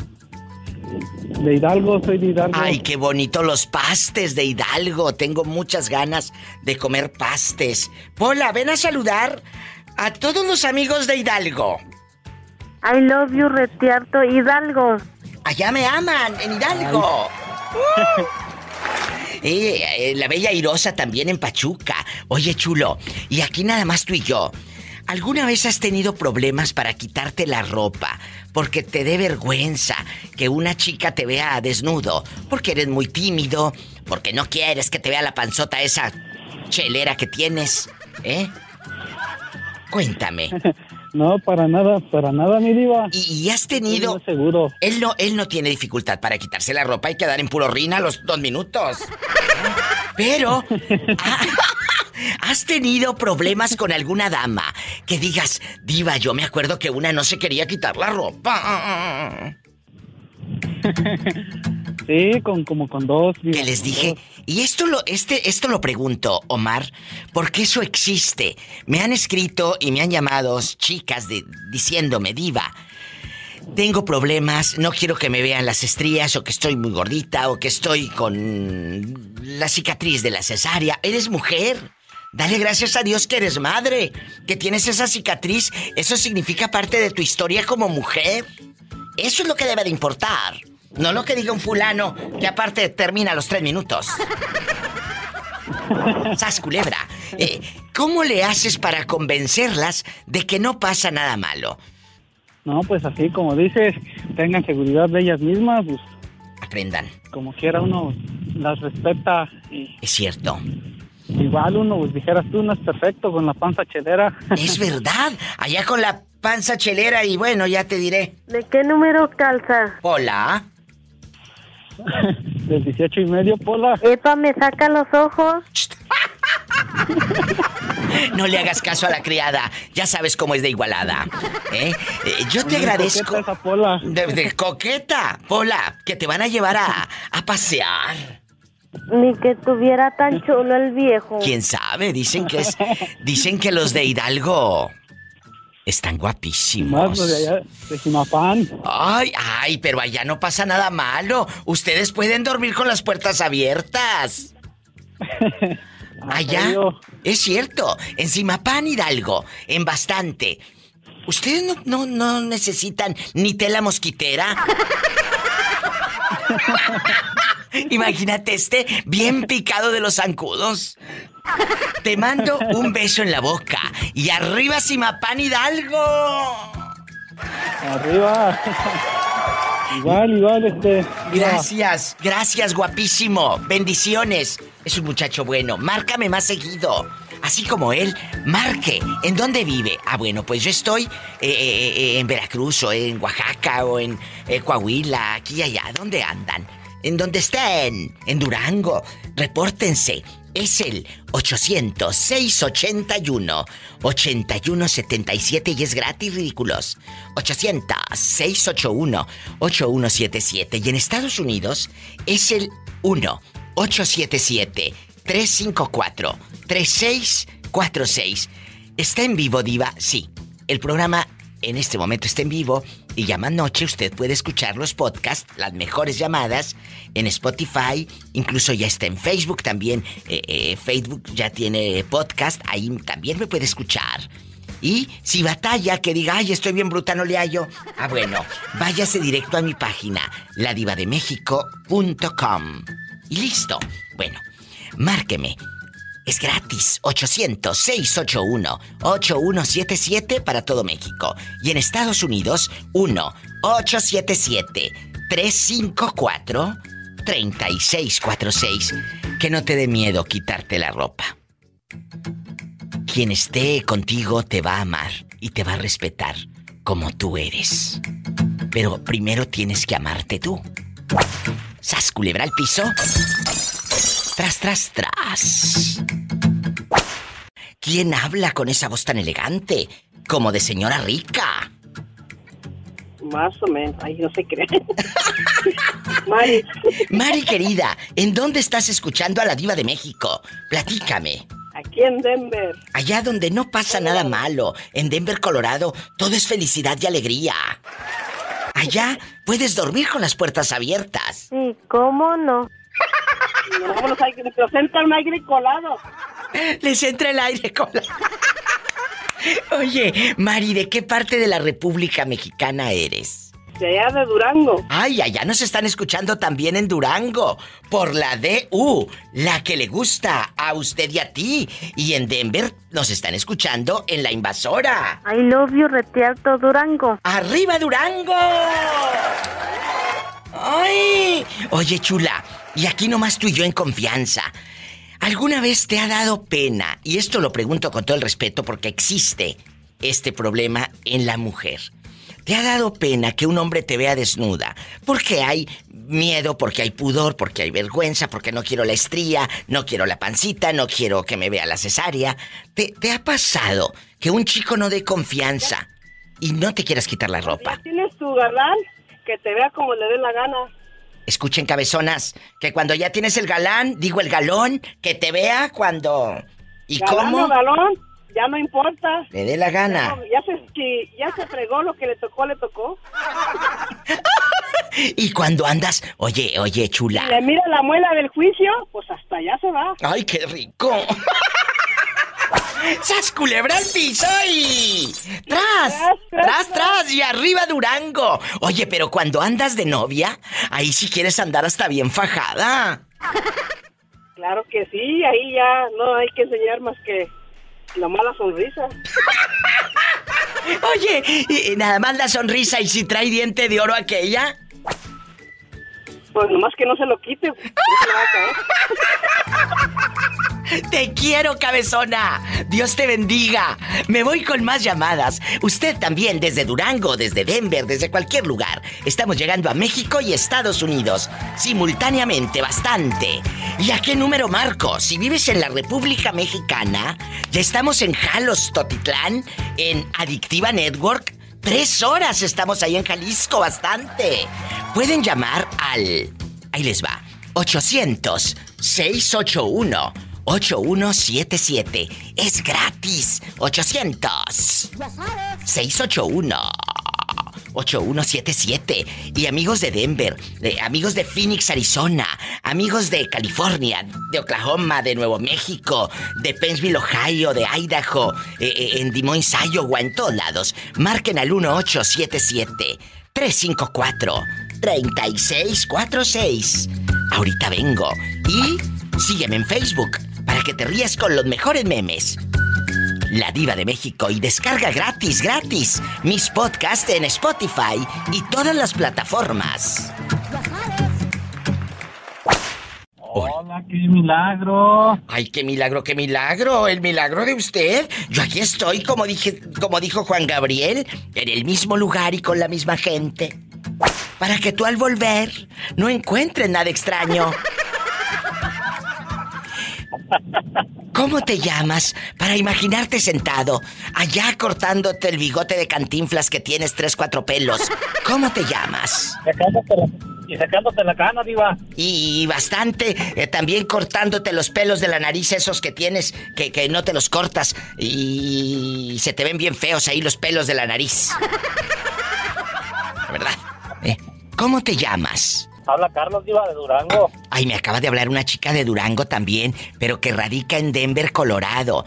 de Hidalgo, soy de Hidalgo. Ay, qué bonito los pastes de Hidalgo. Tengo muchas ganas de comer pastes. Pola, ven a saludar a todos los amigos de Hidalgo. I love you, Retiarto Hidalgo. Allá me aman, en Hidalgo. Eh, la bella Irosa también en Pachuca. Oye, chulo, y aquí nada más tú y yo. ¿Alguna vez has tenido problemas para quitarte la ropa? Porque te dé vergüenza que una chica te vea desnudo. Porque eres muy tímido. Porque no quieres que te vea la panzota esa chelera que tienes. ¿Eh? Cuéntame. No, para nada, para nada, mi diva. ¿Y, y has tenido seguro. Él no, él no tiene dificultad para quitarse la ropa y quedar en puro rina a los dos minutos. Pero, ah, ¿has tenido problemas con alguna dama? Que digas, diva, yo me acuerdo que una no se quería quitar la ropa. Sí, con, como con dos. Que les dije, dos. y esto lo, este, esto lo pregunto, Omar, porque eso existe. Me han escrito y me han llamado chicas de, diciéndome, diva, tengo problemas, no quiero que me vean las estrías o que estoy muy gordita o que estoy con la cicatriz de la cesárea. ¿Eres mujer? Dale gracias a Dios que eres madre, que tienes esa cicatriz. Eso significa parte de tu historia como mujer. Eso es lo que debe de importar. No lo que diga un fulano que aparte termina a los tres minutos. Sas culebra. eh, ¿Cómo le haces para convencerlas de que no pasa nada malo? No, pues así como dices, tengan seguridad de ellas mismas, pues Aprendan. como quiera uno las respeta y Es cierto. igual uno, pues dijeras tú, no es perfecto con la panza chelera. Es verdad. Allá con la panza chelera y bueno, ya te diré. ¿De qué número calza? Hola. Del 18 y medio, Pola. Epa, me saca los ojos. No le hagas caso a la criada. Ya sabes cómo es de igualada. ¿eh? Eh, yo te Muy agradezco. coqueta esa Pola. De, de coqueta, Pola, que te van a llevar a, a pasear. Ni que tuviera tan chulo el viejo. ¿Quién sabe? Dicen que es. Dicen que los de Hidalgo están Más guapísimos. lo de allá, de Simapán. Ay, ay, pero allá no pasa nada malo. Ustedes pueden dormir con las puertas abiertas. Allá. serio? Es cierto. En Simapán, Hidalgo. En bastante. ¿Ustedes no, no, no necesitan ni tela mosquitera? Imagínate este bien picado de los zancudos. Te mando un beso en la boca. Y arriba Simapán Hidalgo. Arriba. igual, igual, este. Gracias, gracias, guapísimo. Bendiciones. es un muchacho bueno. Márcame más seguido. Así como él, marque. ¿En dónde vive? Ah, bueno, pues yo estoy eh, eh, eh, en Veracruz o en Oaxaca o en Coahuila, aquí y allá. ¿Dónde andan? En donde estén. En Durango. Repórtense. Es el 800-681-8177 y es gratis, ridículos. 800-681-8177. Y en Estados Unidos es el 1-877-354-3646. ¿Está en vivo, Diva? Sí. El programa en este momento está en vivo y llama noche usted puede escuchar los podcasts, las mejores llamadas en Spotify, incluso ya está en Facebook también. Eh, eh, Facebook ya tiene podcast, ahí también me puede escuchar. Y si batalla que diga, ay, estoy bien bruta, no le hallo. Ah, bueno, váyase directo a mi página, ladivademexico.com. Y listo. Bueno, márqueme es gratis. 800-681-8177 para todo México. Y en Estados Unidos, 1-877-354-3646. Que no te dé miedo quitarte la ropa. Quien esté contigo te va a amar y te va a respetar como tú eres. Pero primero tienes que amarte tú. ¿Sas culebra al piso? Tras, tras, tras. ¿Quién habla con esa voz tan elegante? Como de señora rica. Más o menos. Ay, no se cree. Mari. Mari, querida, ¿en dónde estás escuchando a la diva de México? Platícame. Aquí en Denver. Allá donde no pasa nada malo. En Denver, Colorado, todo es felicidad y alegría. Allá puedes dormir con las puertas abiertas. Sí, ¿cómo no? No, los aire, les entra el aire colado. Les entra el aire colado. Oye, Mari, ¿de qué parte de la República Mexicana eres? De allá de Durango. Ay, allá nos están escuchando también en Durango. Por la DU, la que le gusta a usted y a ti. Y en Denver nos están escuchando en la invasora. I love you, Retialto Durango. ¡Arriba Durango! ¡Ay! Oye, chula, y aquí nomás tú y yo en confianza. ¿Alguna vez te ha dado pena? Y esto lo pregunto con todo el respeto porque existe este problema en la mujer. ¿Te ha dado pena que un hombre te vea desnuda? Porque hay miedo, porque hay pudor, porque hay vergüenza, porque no quiero la estría, no quiero la pancita, no quiero que me vea la cesárea. ¿Te, te ha pasado que un chico no dé confianza y no te quieras quitar la ropa? ¿Tienes tu galán? Que te vea como le dé la gana. Escuchen, cabezonas, que cuando ya tienes el galán, digo el galón, que te vea cuando... ¿Y galán cómo? O galón, ya no importa. Le dé la gana. No, ya, se, que ya se fregó lo que le tocó, le tocó. y cuando andas, oye, oye, chula. Si le mira la muela del juicio, pues hasta allá se va. ¡Ay, qué rico! ¡Sas culebra al piso y... ¡Tras! ¡Tras, tras! Y arriba Durango. Oye, pero cuando andas de novia, ahí sí quieres andar hasta bien fajada. Claro que sí, ahí ya no hay que enseñar más que la mala sonrisa. Oye, ¿y nada más la sonrisa y si trae diente de oro aquella? Pues nomás que no se lo quite. No se le va a caer. Te quiero, cabezona. Dios te bendiga. Me voy con más llamadas. Usted también desde Durango, desde Denver, desde cualquier lugar. Estamos llegando a México y Estados Unidos. Simultáneamente, bastante. ¿Y a qué número marco? Si vives en la República Mexicana, ya estamos en Jalos, Totitlán, en Adictiva Network. Tres horas estamos ahí en Jalisco, bastante. Pueden llamar al... Ahí les va. 800 681 8177. Es gratis. 800 681 8177. Y amigos de Denver, de- amigos de Phoenix, Arizona, amigos de California, de Oklahoma, de Nuevo México, de Pennsville, Ohio, de Idaho, eh, eh, en Des Moines, Iowa, en todos lados. Marquen al 1877 354 3646. Ahorita vengo. Y sígueme en Facebook para que te rías con los mejores memes. La Diva de México y descarga gratis, gratis mis podcasts en Spotify y todas las plataformas. Hola, qué milagro. Ay, qué milagro, qué milagro, el milagro de usted. Yo aquí estoy, como dije, como dijo Juan Gabriel, en el mismo lugar y con la misma gente. Para que tú al volver no encuentres nada extraño. ¿Cómo te llamas para imaginarte sentado, allá cortándote el bigote de cantinflas que tienes tres, cuatro pelos? ¿Cómo te llamas? y sacándote la cana, diva. Y bastante, eh, también cortándote los pelos de la nariz, esos que tienes, que, que no te los cortas y se te ven bien feos ahí los pelos de la nariz. ¿Verdad? Eh, ¿Cómo te llamas? Habla Carlos Diva de Durango. Ay, me acaba de hablar una chica de Durango también, pero que radica en Denver, Colorado.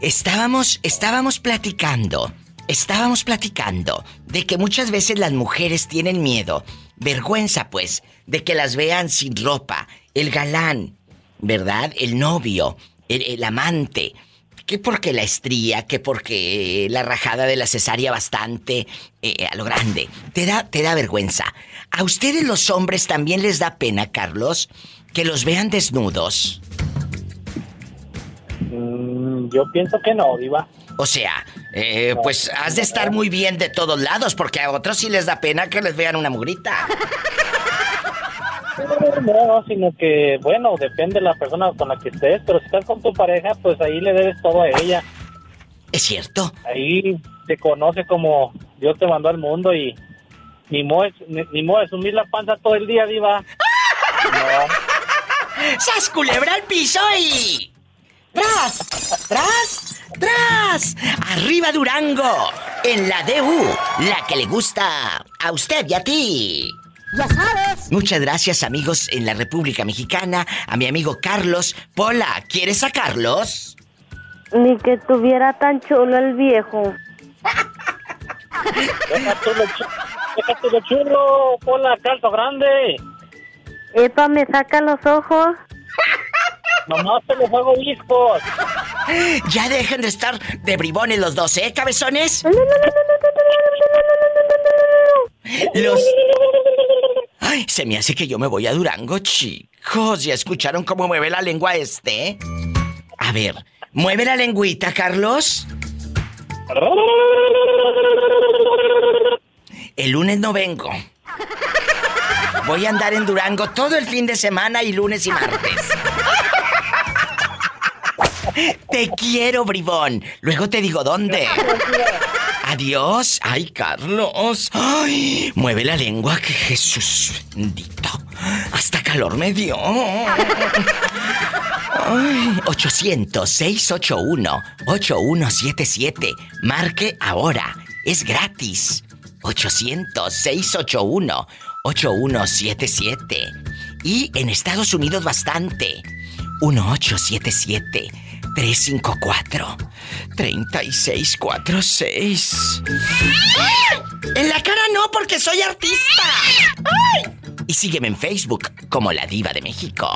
Estábamos, estábamos platicando, estábamos platicando de que muchas veces las mujeres tienen miedo, vergüenza pues, de que las vean sin ropa, el galán, ¿verdad? El novio, el, el amante. Que porque la estría, que porque la rajada de la cesárea bastante eh, a lo grande. Te da, te da vergüenza. ¿A ustedes los hombres también les da pena, Carlos, que los vean desnudos? Mm, yo pienso que no, Diva. O sea, eh, pues has de estar muy bien de todos lados, porque a otros sí les da pena que les vean una mugrita. No, sino que, bueno, depende de la persona con la que estés, pero si estás con tu pareja, pues ahí le debes todo a ella. ¿Es cierto? Ahí te conoce como Dios te mandó al mundo y ni modo, ni, ni modo de sumir la panza todo el día, diva. No. ¡Sas culebra al piso y... ¡Tras! ¡Tras! ¡Tras! ¡Arriba Durango! En la DU, la que le gusta a usted y a ti. Ya sabes. Muchas gracias amigos en la República Mexicana, a mi amigo Carlos. Pola, ¿quieres a Carlos? Ni que tuviera tan chulo el viejo. Déjate lo, chu- déjate lo chulo, pon la calza grande. Epa, me saca los ojos. Nomás te los hago viscos. Ya dejen de estar de bribones los dos, ¿eh, cabezones? Los... Ay, se me hace que yo me voy a Durango, chicos. ¿Ya escucharon cómo mueve la lengua este? A ver, mueve la lengüita, Carlos. El lunes no vengo. Voy a andar en Durango todo el fin de semana y lunes y martes. Te quiero, bribón. Luego te digo dónde. Adiós. Ay, Carlos. Ay, mueve la lengua, que Jesús bendito. Hasta calor me dio. Ay, 800-681-8177. Marque ahora. Es gratis. 800-681-8177. Y en Estados Unidos bastante. 1877-354-3646. En la cara no, porque soy artista. ¡Ay! Y sígueme en Facebook como La Diva de México.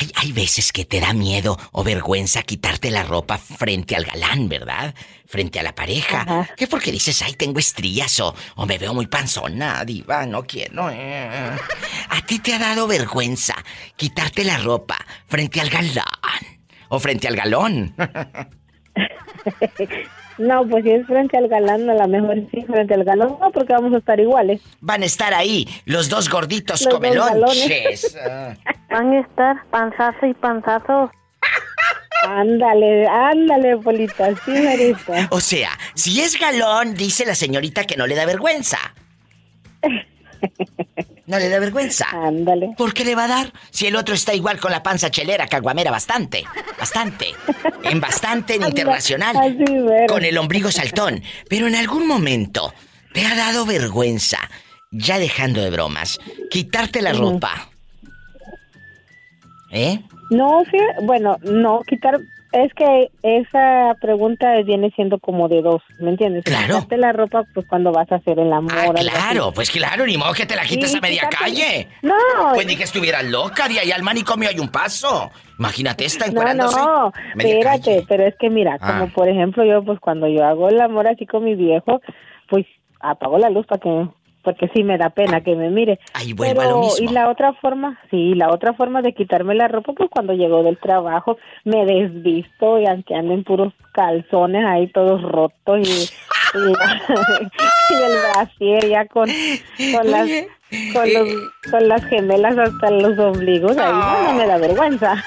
Hay, hay veces que te da miedo o vergüenza quitarte la ropa frente al galán, ¿verdad? Frente a la pareja. Ajá. ¿Qué porque dices, ay, tengo estrías o, o me veo muy panzona, diva, no quiero. eh. ¿A ti te ha dado vergüenza quitarte la ropa frente al galán o frente al galón? No, pues si es frente al galán, a lo mejor sí, frente al galán, no, porque vamos a estar iguales. Van a estar ahí los dos gorditos Los dos comelonches. Ah. Van a estar panzazo y panzazo. ándale, ándale, Polita, sí, Marita. O sea, si es galón, dice la señorita que no le da vergüenza. No le da vergüenza. Ándale. ¿Por qué le va a dar? Si el otro está igual con la panza chelera, caguamera, bastante. Bastante. En bastante en internacional. Con el ombligo saltón. Pero en algún momento te ha dado vergüenza, ya dejando de bromas, quitarte la ropa. ¿Eh? No, sí, bueno, no, quitar, es que esa pregunta viene siendo como de dos, ¿me entiendes? Claro. Quitarte la ropa, pues cuando vas a hacer el amor. Ah, claro, pues claro, ni modo que te la quites Sí, a media calle. No. Pues ni que estuvieras loca, de ahí al manicomio hay un paso. Imagínate esta No, encuerándose. no, media espérate, calle. pero es que mira, Ah. como por ejemplo yo, pues cuando yo hago el amor así con mi viejo, pues apago la luz para que porque sí me da pena que me mire. Ahí lo mismo. y la otra forma, sí, la otra forma de quitarme la ropa, pues cuando llego del trabajo me desvisto y aunque anden puros calzones ahí todos rotos y, y, y el brasier ya con, con las con, los, con las gemelas hasta los ombligos, ahí no, no me da vergüenza.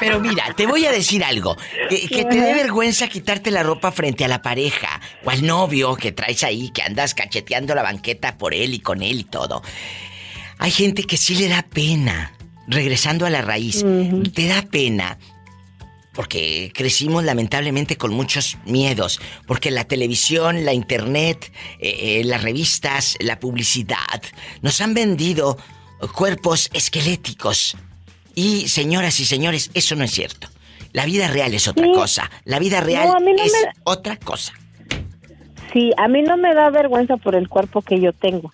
Pero mira, te voy a decir algo. Que, que te dé vergüenza quitarte la ropa frente a la pareja o al novio que traes ahí, que andas cacheteando la banqueta por él y con él y todo. Hay gente que sí le da pena. Regresando a la raíz, te da pena porque crecimos lamentablemente con muchos miedos, porque la televisión, la internet, eh, eh, las revistas, la publicidad, nos han vendido cuerpos esqueléticos. Y señoras y señores, eso no es cierto. La vida real es otra cosa. La vida real es otra cosa. Sí, a mí no me da vergüenza por el cuerpo que yo tengo.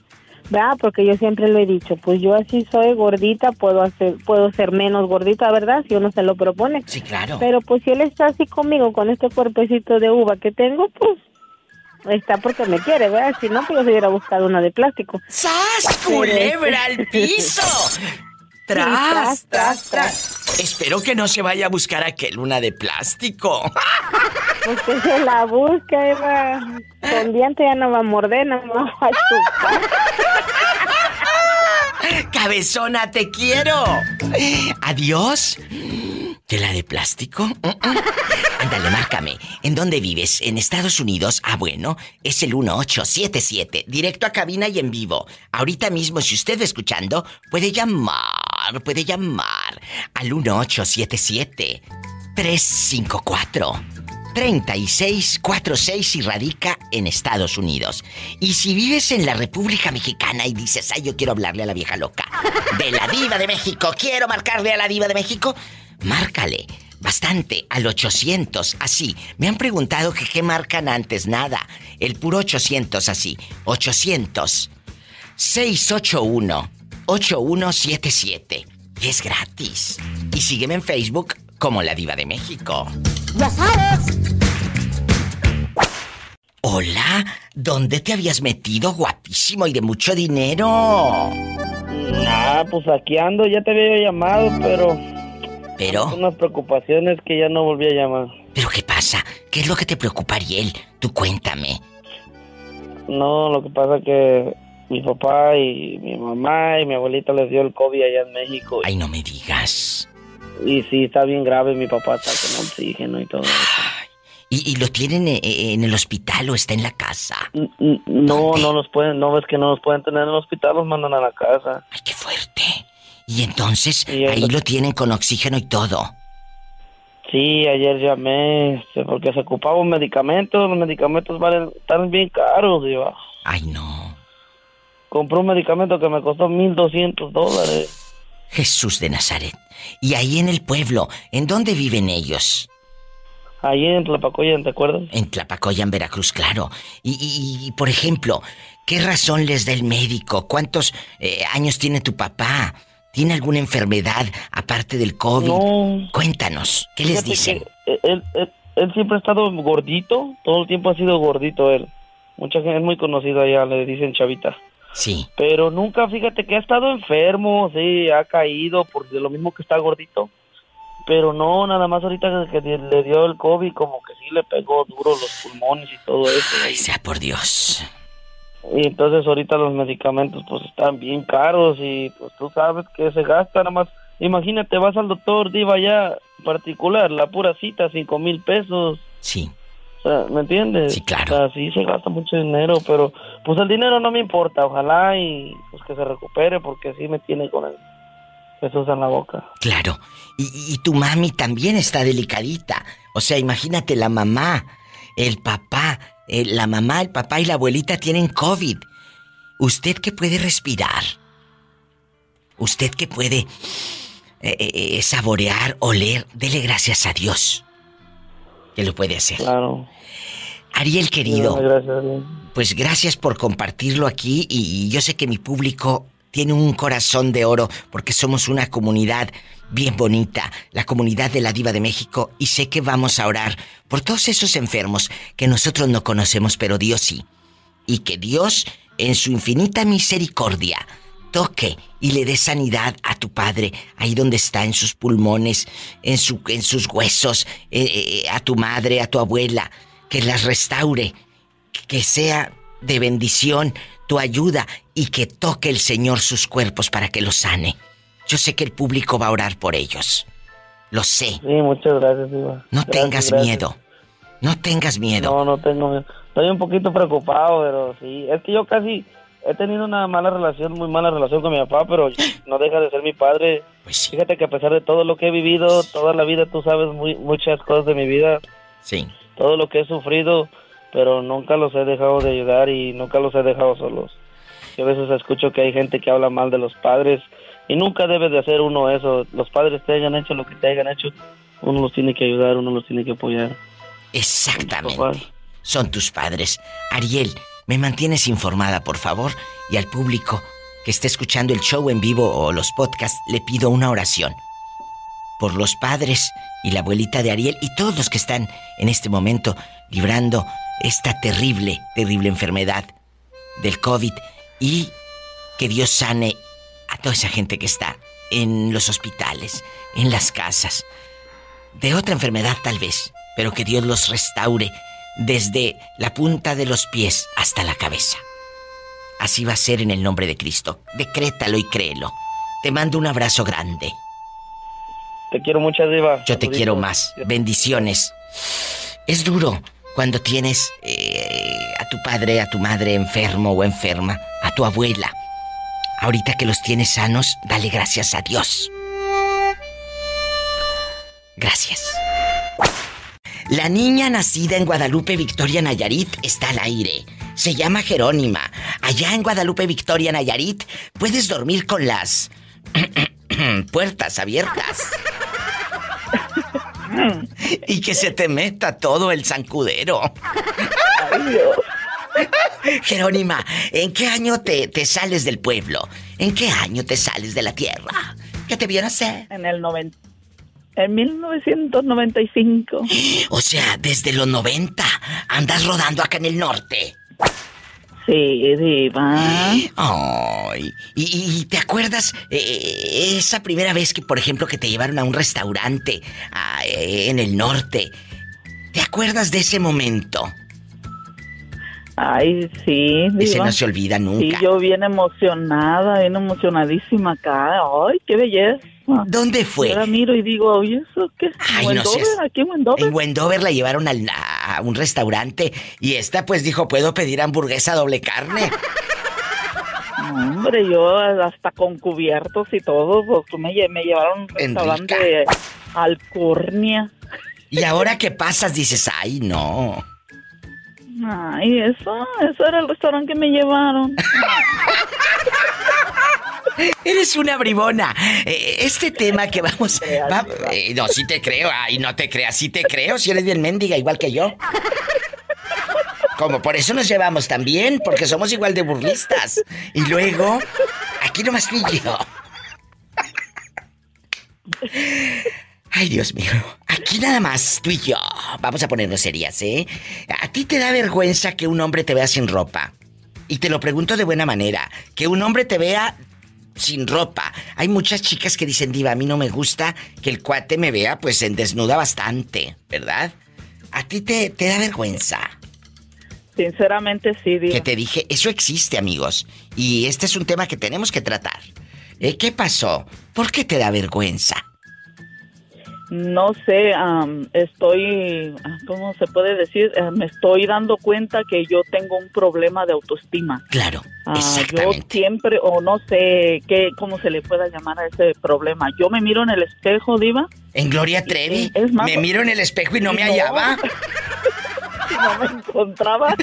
¿Verdad? Porque yo siempre lo he dicho, pues yo así soy gordita, puedo hacer, puedo ser menos gordita, ¿verdad? Si uno se lo propone. Sí, claro. Pero pues si él está así conmigo, con este cuerpecito de uva que tengo, pues está porque me quiere, ¿verdad? Si no, pues yo se hubiera buscado una de plástico. ¡Sas, culebra al piso! Tras, tras, tras. Espero que no se vaya a buscar aquel una de plástico. Pues que se la busca, Eva. Con diente ya no va a morder, no va a chupar. Cabezona, te quiero. Adiós. ¿Que la de plástico? Ándale, márcame. ¿En dónde vives? ¿En Estados Unidos? Ah, bueno, es el 1877. Directo a cabina y en vivo. Ahorita mismo, si usted va escuchando, puede llamar, puede llamar al 1877 354 3646 y radica en Estados Unidos. Y si vives en la República Mexicana y dices, ay, yo quiero hablarle a la vieja loca de la diva de México, quiero marcarle a la diva de México, márcale bastante al 800, así. Me han preguntado que qué marcan antes, nada. El puro 800, así. 800 681 8177. Y es gratis. Y sígueme en Facebook como la diva de México. Ya sabes. Hola, ¿dónde te habías metido, guapísimo y de mucho dinero? Ah, pues aquí ando, ya te había llamado, pero... ¿Pero? Unas preocupaciones que ya no volví a llamar. ¿Pero qué pasa? ¿Qué es lo que te preocupa, Ariel? Tú cuéntame. No, lo que pasa que mi papá y mi mamá y mi abuelita les dio el COVID allá en México. Ay, no me digas. Y sí, está bien grave, mi papá está con oxígeno y todo eso. ¿Y, y lo tienen eh, eh, en el hospital o está en la casa? No, no nos pueden, no ves que no nos pueden tener en el hospital, los mandan a la casa. Ay, qué fuerte. Y entonces Y ahí lo tienen con oxígeno y todo. Sí, ayer llamé, este, porque se ocupaban medicamentos, los medicamentos valen, están bien caros, diva. Ay, no. Compré un medicamento que me costó 1.200 dólares. Jesús de Nazaret. Y ahí en el pueblo, ¿en dónde viven ellos? Ahí en Tlapacoya, ¿te acuerdas? En Tlapacoya, en Veracruz, claro. Y, y- y, por ejemplo, ¿qué razón les da el médico? ¿Cuántos eh, años tiene tu papá? ¿Tiene alguna enfermedad aparte del COVID? No. Cuéntanos, ¿qué les Fíjate dicen? Él, él- él siempre ha estado gordito, todo el tiempo ha sido gordito él. Mucha gente es muy conocida ya, le dicen chavita. Sí. Pero nunca, fíjate que ha estado enfermo, sí, ha caído por lo mismo que está gordito. Pero no, nada más ahorita que le dio el COVID, como que sí le pegó duro los pulmones y todo eso. Ay, sea por Dios. Y entonces ahorita los medicamentos pues están bien caros y pues tú sabes que se gasta nada más. Imagínate, vas al doctor Diva ya particular, la pura cita, cinco mil pesos. Sí. O sea, ¿me entiendes? Sí, claro. O sea, sí se gasta mucho dinero, pero pues el dinero no me importa, ojalá y pues que se recupere porque sí me tiene con el Jesús en la boca. Claro. Y, y- y tu mami también está delicadita. O sea, imagínate la mamá, el papá, eh, la mamá, el papá y la abuelita tienen COVID. Usted que puede respirar. Usted que puede eh, eh, eh, saborear, oler, dele gracias a Dios. Que lo puede hacer. Claro. Ariel querido. Gracias. Pues gracias por compartirlo aquí y, y yo sé que mi público tiene un corazón de oro porque somos una comunidad bien bonita, la comunidad de la Diva de México y sé que vamos a orar por todos esos enfermos que nosotros no conocemos pero Dios sí. Y que Dios en su infinita misericordia, toque y le dé sanidad a tu padre, ahí donde está, en sus pulmones, en, su, en sus huesos, eh, eh, a tu madre, a tu abuela, que las restaure, que sea de bendición tu ayuda y que toque el Señor sus cuerpos para que los sane. Yo sé que el público va a orar por ellos. Lo sé. Sí, muchas gracias, Diva. No Gracias, tengas gracias. miedo. No tengas miedo. No, no tengo miedo. Estoy un poquito preocupado, pero sí. Es que yo casi he tenido una mala relación, muy mala relación con mi papá, pero no deja de ser mi padre. Pues Fíjate que a pesar de todo lo que he vivido, toda la vida, tú sabes muy, muchas cosas de mi vida, Sí. todo lo que he sufrido, pero nunca los he dejado de ayudar y nunca los he dejado solos. Yo a veces escucho que hay gente que habla mal de los padres y nunca debe de hacer uno eso. Los padres te hayan hecho lo que te hayan hecho, uno los tiene que ayudar, uno los tiene que apoyar. Exactamente. Son tus padres. Ariel, ¿me mantienes informada, por favor? Y al público que esté escuchando el show en vivo o los podcasts, le pido una oración. Por los padres y la abuelita de Ariel y todos los que están en este momento librando esta terrible, terrible enfermedad del COVID y que Dios sane a toda esa gente que está en los hospitales, en las casas, de otra enfermedad tal vez, pero que Dios los restaure desde la punta de los pies hasta la cabeza. Así va a ser en el nombre de Cristo. Decrétalo y créelo. Te mando un abrazo grande. Te quiero mucho, Diva. Yo te quiero más. Bendiciones. Es duro cuando tienes eh, a tu padre, a tu madre enfermo o enferma, a tu abuela. Ahorita que los tienes sanos, dale gracias a Dios. Gracias. La niña nacida en Guadalupe, Victoria, Nayarit, está al aire. Se llama Jerónima. Allá en Guadalupe, Victoria, Nayarit, puedes dormir con las puertas abiertas. Y que se te meta todo el zancudero. Jerónima, ¿en qué año te, te sales del pueblo? ¿En qué año te sales de la tierra? ¿Qué te vio nacer? En el 90. En 1995. O sea, desde los 90 andas rodando acá en el norte. Sí, diva. Ay, ¿y, y te acuerdas eh, esa primera vez que, por ejemplo, que te llevaron a un restaurante eh, en el norte? ¿Te acuerdas de ese momento? Ay, sí, Ese no se olvida Sí, nunca. yo bien emocionada, bien emocionadísima acá. Ay, qué belleza. ¿Dónde fue? La miro y digo, ¿y eso qué? Ay, no Wendover, seas- aquí en Wendover. En Wendover la llevaron al- a un restaurante y esta pues dijo, ¿puedo pedir hamburguesa doble carne? No, hombre, yo hasta con cubiertos y todo, pues tú me, me llevaron a un restaurante Alcurnia. Y ahora que pasas dices, ay, no. Ay, eso, eso era el restaurante que me llevaron. Eres una bribona. Eh, Este tema que vamos... va- eh, no, sí te creo. Ay, no te creas. Sí te creo. Si eres bien mendiga, igual que yo. Como por eso nos llevamos tan bien, porque somos igual de burlistas. Y luego, aquí nomás tú y yo. Ay, Dios mío. Aquí nada más tú y yo. Vamos a ponernos serias, ¿eh? ¿A ti te da vergüenza que un hombre te vea sin ropa? Y te lo pregunto de buena manera. Que un hombre te vea sin ropa. Hay muchas chicas que dicen, Diva, a mí no me gusta que el cuate me vea pues en desnuda bastante, ¿verdad? ¿A ti te, te da vergüenza? Sinceramente sí, diva. Que te dije, eso existe, amigos. Y este es un tema que tenemos que tratar. Eh, ¿Qué pasó? ¿Por qué te da vergüenza? No sé, am, estoy, ¿cómo se puede decir? Eh, me estoy dando cuenta que yo tengo un problema de autoestima. Claro, Ah, yo siempre, o no sé qué, cómo se le pueda llamar a ese problema. Yo me miro en el espejo, Diva. En Gloria Trevi, Es más- me miro en el espejo y no me No. hallaba. no me encontraba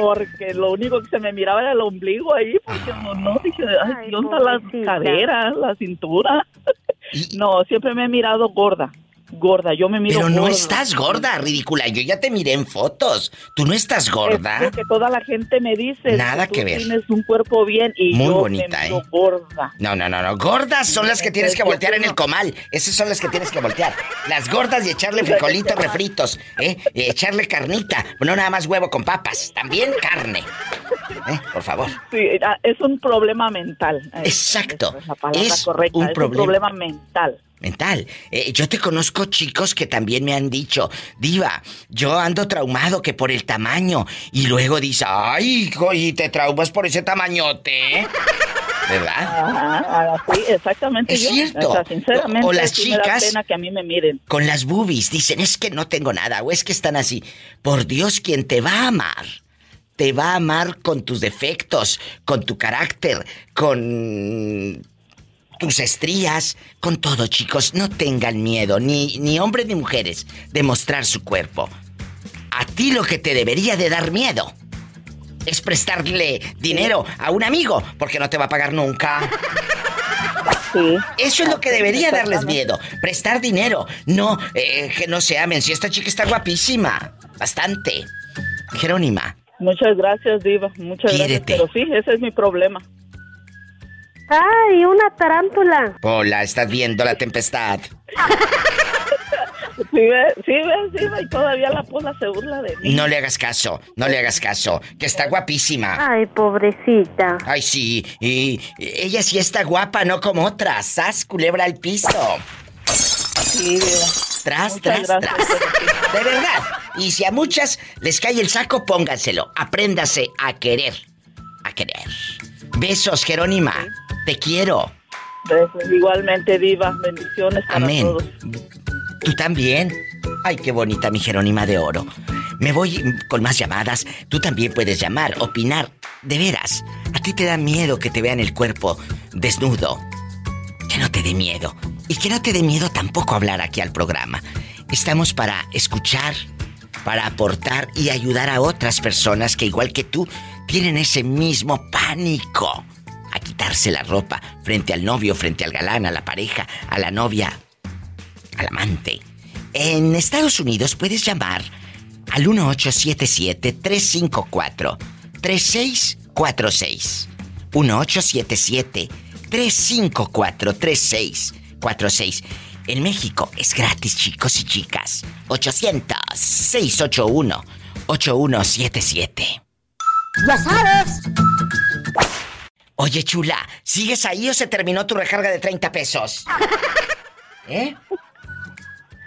porque lo único que se me miraba era el ombligo ahí, porque no, no dije, ay, ¿dónde están las caderas, la cintura? No, siempre me he mirado gorda. Gorda. Yo me miro Pero no gorda. estás gorda, ridícula. Yo ya te miré en fotos. ¿Tú no estás gorda? Es que toda la gente me dice. Nada tú que ver. Tienes un cuerpo bien y Muy yo bonita, me miro ¿eh? gorda. No, no, no, no. Gordas son las que tienes que voltear en el comal. Esas son las que tienes que voltear. Las gordas y echarle frijolitos refritos, ¿eh? Y echarle carnita. No nada más huevo con papas. También carne. ¿Eh? Por favor. Sí, ah, es un problema mental. Exacto. es la palabra Es correcta. un es problema. un problema mental. Mental. Eh, yo te conozco chicos que también me han dicho, Diva, yo ando traumado que por el tamaño. Y luego dice, ay, hijo, y te traumas por ese tamañote. ¿Verdad? Ajá, sí, exactamente. Es yo. cierto. O sea, sinceramente, O las sí me da chicas- pena que a mí me miren. Con las boobies dicen, es que no tengo nada, o es que están así. Por Dios, quien te va a amar, te va a amar con tus defectos, con tu carácter, con tus estrías, con todo, chicos. No tengan miedo, ni, ni hombres ni mujeres, de mostrar su cuerpo. A ti lo que te debería de dar miedo es prestarle dinero a un amigo, porque no te va a pagar nunca. Eso es lo que debería darles miedo. Prestar dinero. No, eh, que no se amen. Si esta chica está guapísima. Bastante. Jerónima. Muchas gracias, Diva. Muchas gracias. Pero sí, ese es mi problema. ¡Ay, una tarántula! Hola, estás viendo la tempestad. Sí, ves, sí, ves, Diva, y todavía la pola se burla de mí. No le hagas caso, no le hagas caso. Que está guapísima. Ay, pobrecita. Ay, sí. Y ella sí está guapa, no como otras. ¡Sas, culebra al piso! Sí. Tras, Muchas tras, gracias, tras. De verdad. Y si a muchas les cae el saco, pónganselo. Apréndase a querer. A querer. Besos, Jerónima. Te quiero. Besos. Igualmente, Diva. Bendiciones para Amén. todos. ¿Tú también? Ay, qué bonita mi Jerónima de oro. Me voy con más llamadas. Tú también puedes llamar, opinar. De veras, a ti te da miedo que te vean el cuerpo desnudo. Que no te dé miedo. Y que no te dé miedo tampoco hablar aquí al programa. Estamos para escuchar, para aportar y ayudar a otras personas que igual que tú tienen ese mismo pánico a quitarse la ropa frente al novio, frente al galán, a la pareja, a la novia, al amante. En Estados Unidos puedes llamar al 1877-354-3646. 1877-354-3646. En México es gratis, chicos y chicas. 800-681-8177. ¡Ya sabes! Oye, chula, ¿sigues ahí o se terminó tu recarga de 30 pesos? ¿Eh?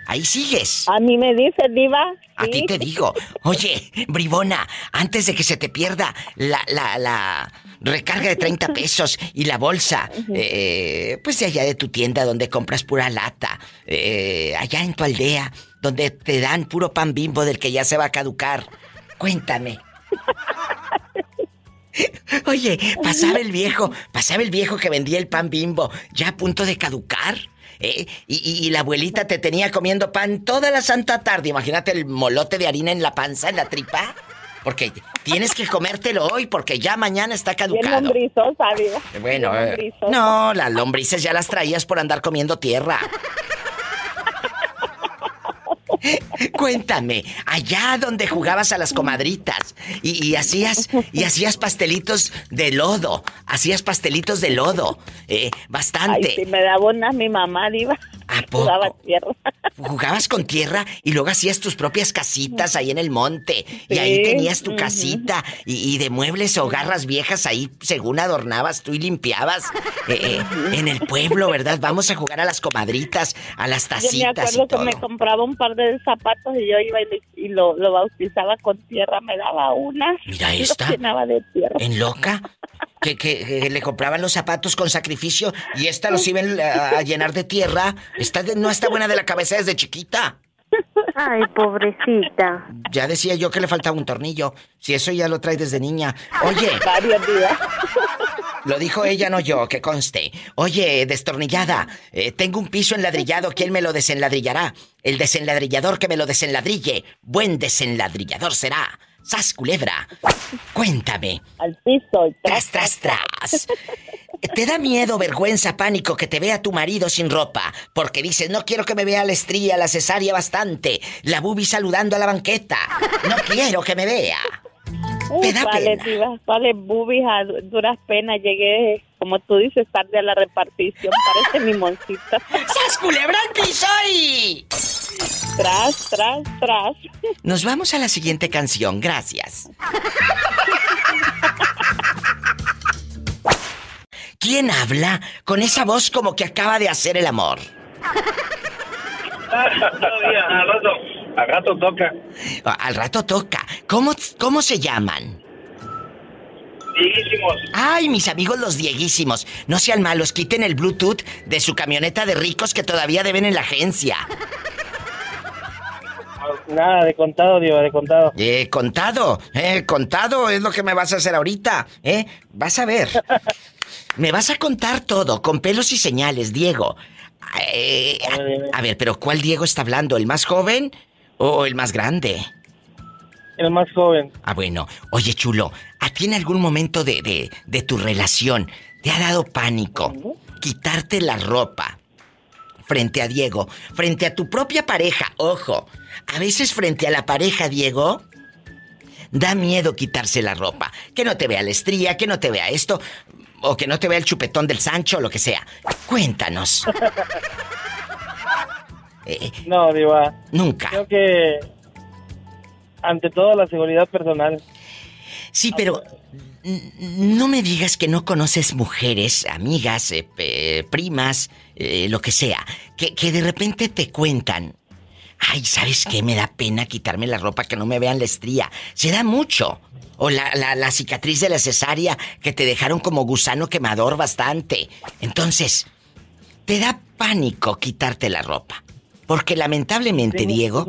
Ahí sigues. A mí me dice, Diva. A sí. ti te digo. Oye, bribona, antes de que se te pierda la, la, la recarga de 30 pesos y la bolsa, eh, pues de allá de tu tienda donde compras pura lata, eh, allá en tu aldea, donde te dan puro pan bimbo del que ya se va a caducar. Cuéntame. Oye, pasaba el viejo, pasaba el viejo que vendía el pan bimbo, ya a punto de caducar. ¿eh? Y, y- y la abuelita te tenía comiendo pan toda la santa tarde. Imagínate el molote de harina en la panza, en la tripa. Porque tienes que comértelo hoy porque ya mañana está Bien caducado. lombrizosa, Diva. Bueno, Bien eh, lombrizosa. no, las lombrices ya las traías por andar comiendo tierra. Cuéntame, allá donde jugabas a las comadritas y, y hacías y hacías pastelitos de lodo, hacías pastelitos de lodo, eh, bastante. Ay, si me daba una mi mamá, Diva. ¿A poco? Jugaba tierra. Jugabas con tierra y luego hacías tus propias casitas ahí en el monte. Y ahí tenías tu casita. Y, y de muebles o garras viejas ahí, según adornabas tú y limpiabas. Eh, eh, en el pueblo, ¿verdad? Vamos a jugar a las comadritas, a las Yo me tacitas y acuerdo que me compraba un par de zapatos y yo iba y, le- y lo, lo bautizaba con tierra. Me daba una. Mira y esta. Lo llenaba de tierra. ¿En loca? Que, que- que le compraban los zapatos con sacrificio y esta los iban a, a llenar de tierra. Está de- no está buena de la cabeza desde chiquita. Ay, pobrecita. Ya decía yo que le faltaba un tornillo. Si eso ya lo trae desde niña. Oye. Varios días. Lo dijo ella, no yo, que conste. Oye, destornillada, eh, tengo un piso enladrillado, ¿quién me lo desenladrillará? El desenladrillador que me lo desenladrille. Buen desenladrillador será. ¡Sas, culebra! Cuéntame. Al piso. Tras, tras, tras. ¿Te da miedo, vergüenza, pánico que te vea tu marido sin ropa? Porque dices, no quiero que me vea la estría, la cesárea bastante, la bubi saludando a la banqueta. No quiero que me vea. ¿Te da vale, pena? divas, vale, boobies, a du- duras penas. Llegué, como tú dices, tarde a la repartición. Parece mi moncita. ¡Sas, culebra al piso y... Tras, tras, tras. Nos vamos a la siguiente canción, gracias. ¿Quién habla con esa voz como que acaba de hacer el amor? Al rato, al rato toca. Al rato toca. ¿Cómo, cómo se llaman? Dieguísimos. Ay, mis amigos los dieguísimos. No sean malos, quiten el Bluetooth de su camioneta de ricos que todavía deben en la agencia. Nada, de contado, Diva, de contado. Eh, contado, eh, contado es lo que me vas a hacer ahorita, eh. Vas a ver. Me vas a contar todo, con pelos y señales, Diego. A, a ver, pero ¿cuál Diego está hablando? ¿El más joven o el más grande? El más joven. Ah, bueno. Oye, chulo, ¿a ti en algún momento de, de, de tu relación te ha dado pánico quitarte la ropa frente a Diego, frente a tu propia pareja? Ojo, a veces frente a la pareja, Diego, da miedo quitarse la ropa. Que no te vea la estría, que no te vea esto, o que no te vea el chupetón del Sancho, o lo que sea. Cuéntanos. Eh, No, Diva. Nunca. Creo que ante todo la seguridad personal. Sí, pero no me digas que no conoces mujeres, amigas, eh, primas, eh, lo que sea, que, que de repente te cuentan, ay, ¿sabes qué? Me da pena quitarme la ropa que no me vean la estría. Se da mucho. O la, la, la cicatriz de la cesárea que te dejaron como gusano quemador bastante. Entonces, te da pánico quitarte la ropa. Porque lamentablemente, Diego,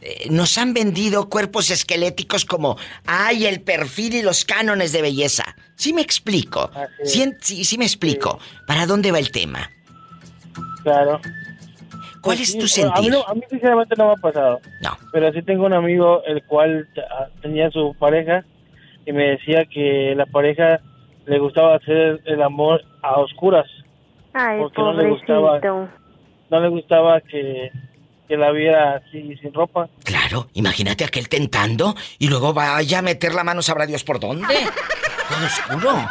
eh, nos han vendido cuerpos esqueléticos como, ay, el perfil y los cánones de belleza. ¿Sí me explico? ¿Sí, sí- sí me explico? ¿Para dónde va el tema? Claro. ¿Cuál Pues es tu A sentir? mí, no- a mí sinceramente no me ha pasado. No. Pero sí tengo un amigo el cual ah, tenía su pareja y me decía que la pareja le gustaba hacer el amor a oscuras. Ay, Porque no le gustaba-. No le gustaba que, que la viera así sin ropa. Claro, imagínate aquel tentando y luego vaya a meter la mano, sabrá Dios por dónde. Todo oscuro.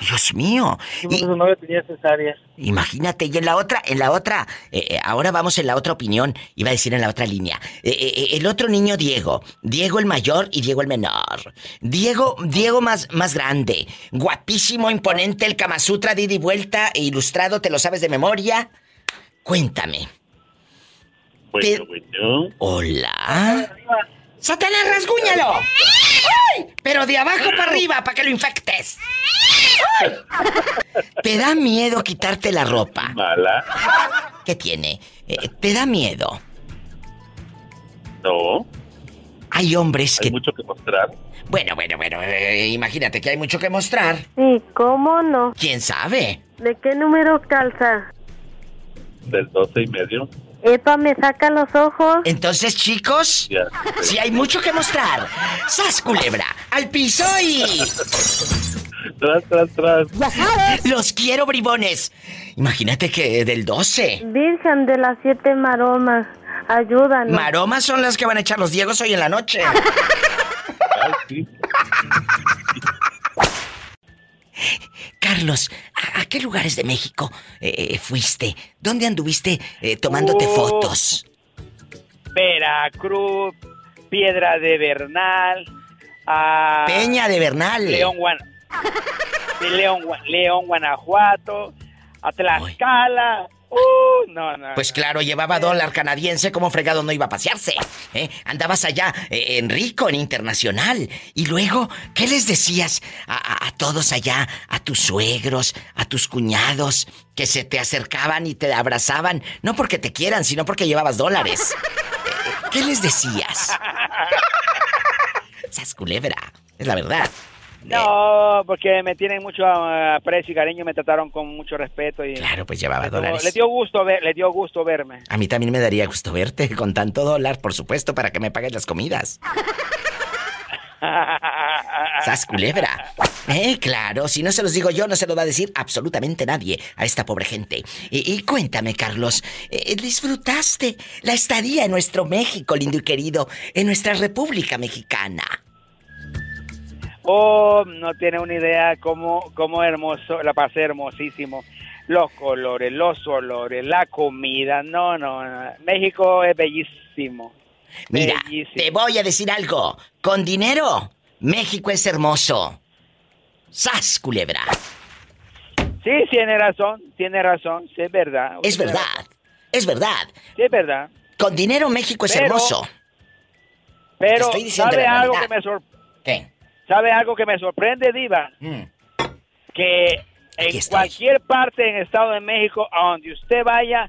Dios mío. Sí, porque su novia tenía cesárea. Imagínate, y en la otra, en la otra, eh, eh, ahora vamos en la otra opinión, iba a decir en la otra línea. Eh, el otro niño, Diego, Diego el mayor y Diego el menor. Diego, Diego más, más grande, guapísimo, imponente, el Kama Sutra de ida y vuelta, e ilustrado, te lo sabes de memoria. Cuéntame. Bueno, bueno. Hola. ¡Satanás, rasguñalo! ¡Ay! Pero de abajo para arriba, para que lo infectes. ¡Ay! ¿Te da miedo quitarte la ropa? Mala. ¿Qué tiene? Eh, ¿Te da miedo? No. Hay hombres que... Hay mucho que mostrar. Bueno, bueno, bueno, eh, imagínate que hay mucho que mostrar. Sí, ¿cómo no? ¿Quién sabe? ¿De qué número calza? Del 12 y medio. Epa, me saca los ojos. Entonces, chicos, si hay mucho que mostrar, ¡sas culebra! ¡Al piso y... Tras, tras, tras. Ya sabes. ¡Los quiero, bribones! Imagínate que del 12. Virgen de las siete maromas, ayúdanos. Maromas son las que van a echar los Diegos hoy en la noche. Ay, sí. Carlos, ¿a, a qué lugares de México eh, fuiste? ¿Dónde anduviste eh, tomándote Oh. fotos? Veracruz, Piedra de Bernal, a Peña de Bernal. León, Guan... León, León, Guanajuato, a Tlaxcala. Uh, no, no. Pues claro, llevaba dólar canadiense, como fregado no iba a pasearse. ¿eh? Andabas allá eh, en rico, en internacional. Y luego, ¿qué les decías a, a- a todos allá? A tus suegros, a tus cuñados, que se te acercaban y te abrazaban, no porque te quieran, sino porque llevabas dólares. ¿Qué les decías? Sas culebra, es la verdad. No, porque me tienen mucho ah, aprecio y cariño, me trataron con mucho respeto y Claro, pues llevaba les dólares. dio gusto ver, les dio gusto verme. A mí también me daría gusto verte con tanto dólar, por supuesto, para que me pagues las comidas. ¡Sas culebra! Eh, claro, si no se los digo yo, no se lo va a decir absolutamente nadie a esta pobre gente. Y, y cuéntame, Carlos, eh, ¿disfrutaste la estadía en nuestro México, lindo y querido, en nuestra República Mexicana? Oh, no tiene una idea cómo, cómo hermoso, la pasé hermosísimo. Los colores, los olores, la comida, no, no, no. México es bellísimo. Mira, te voy a decir algo. Con dinero, México es hermoso. ¡Sas, culebra! Sí, tiene razón, tiene razón, sí, es verdad. Es verdad, es verdad. Sí, es verdad. Con dinero México es Pero- hermoso. Pero, estoy diciendo ¿sabe algo que me sor- ¿Qué? ¿Sabe algo que me sorprende, Diva? Mm. Que en cualquier parte en el Estado de México, a donde usted vaya,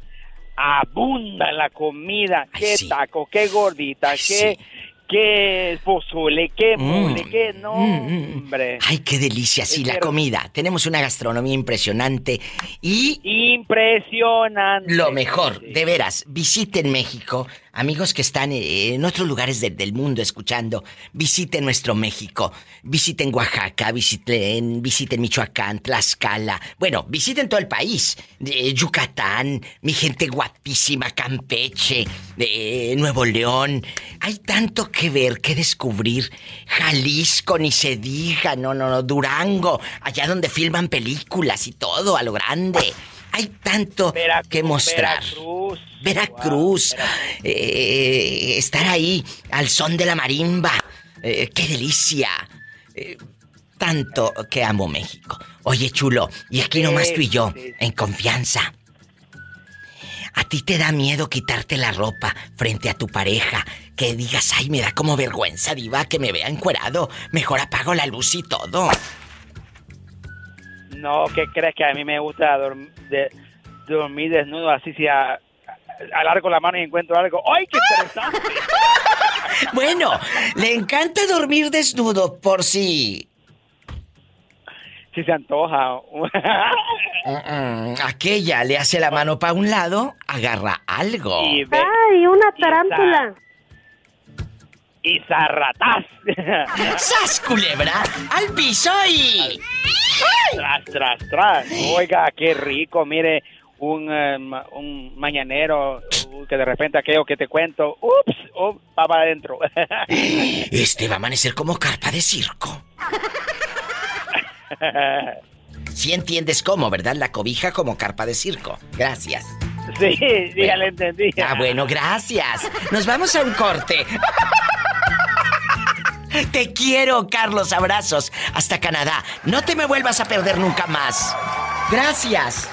abunda la comida. qué taco, qué gordita, qué, qué pozole, qué mole, Mm. qué nombre. Ay, qué delicia, sí, Es la comida. Tenemos una gastronomía impresionante y... Impresionante. Lo mejor, de veras, visiten México. Amigos que están eh, en otros lugares de- del mundo escuchando, visiten nuestro México. Visiten Oaxaca, visiten, visiten Michoacán, Tlaxcala. Bueno, visiten todo el país. Eh, Yucatán, mi gente guapísima, Campeche, eh, Nuevo León. Hay tanto que ver, que descubrir. Jalisco, ni se diga, no, no, no, Durango, allá donde filman películas y todo, a lo grande. Hay tanto que mostrar. Veracruz. Veracruz, eh, estar ahí al son de la marimba, eh, qué delicia. Eh, tanto que amo México. Oye, chulo, y aquí nomás tú y yo, en confianza. ¿A ti te da miedo quitarte la ropa frente a tu pareja? Que digas, ay, me da como vergüenza, diva, que me vea encuerado. Mejor apago la luz y todo. No, ¿qué crees que a mí me gusta dorm- de- dormir desnudo así si a- alargo la mano y encuentro algo? ¡Ay, qué interesante! Bueno, le encanta dormir desnudo por si... Si se antoja. Aquella le hace la mano para un lado, agarra algo. Y ve- ¡Ay, una tarántula! Y zarratás. ¡Sas, culebra! ¡Al piso y... Tras, tras, tras. Oiga, qué rico. Mire, un, ma- un mañanero uh, que de repente aquello que te cuento, ups, oh, va para adentro. Este va a amanecer como carpa de circo. Si entiendes cómo, ¿verdad? La cobija como carpa de circo. Gracias. sí, sí, ya le entendí. Ah, bueno, gracias. Nos vamos a un corte. Te quiero, Carlos. Abrazos. Hasta Canadá. No te me vuelvas a perder nunca más. Gracias.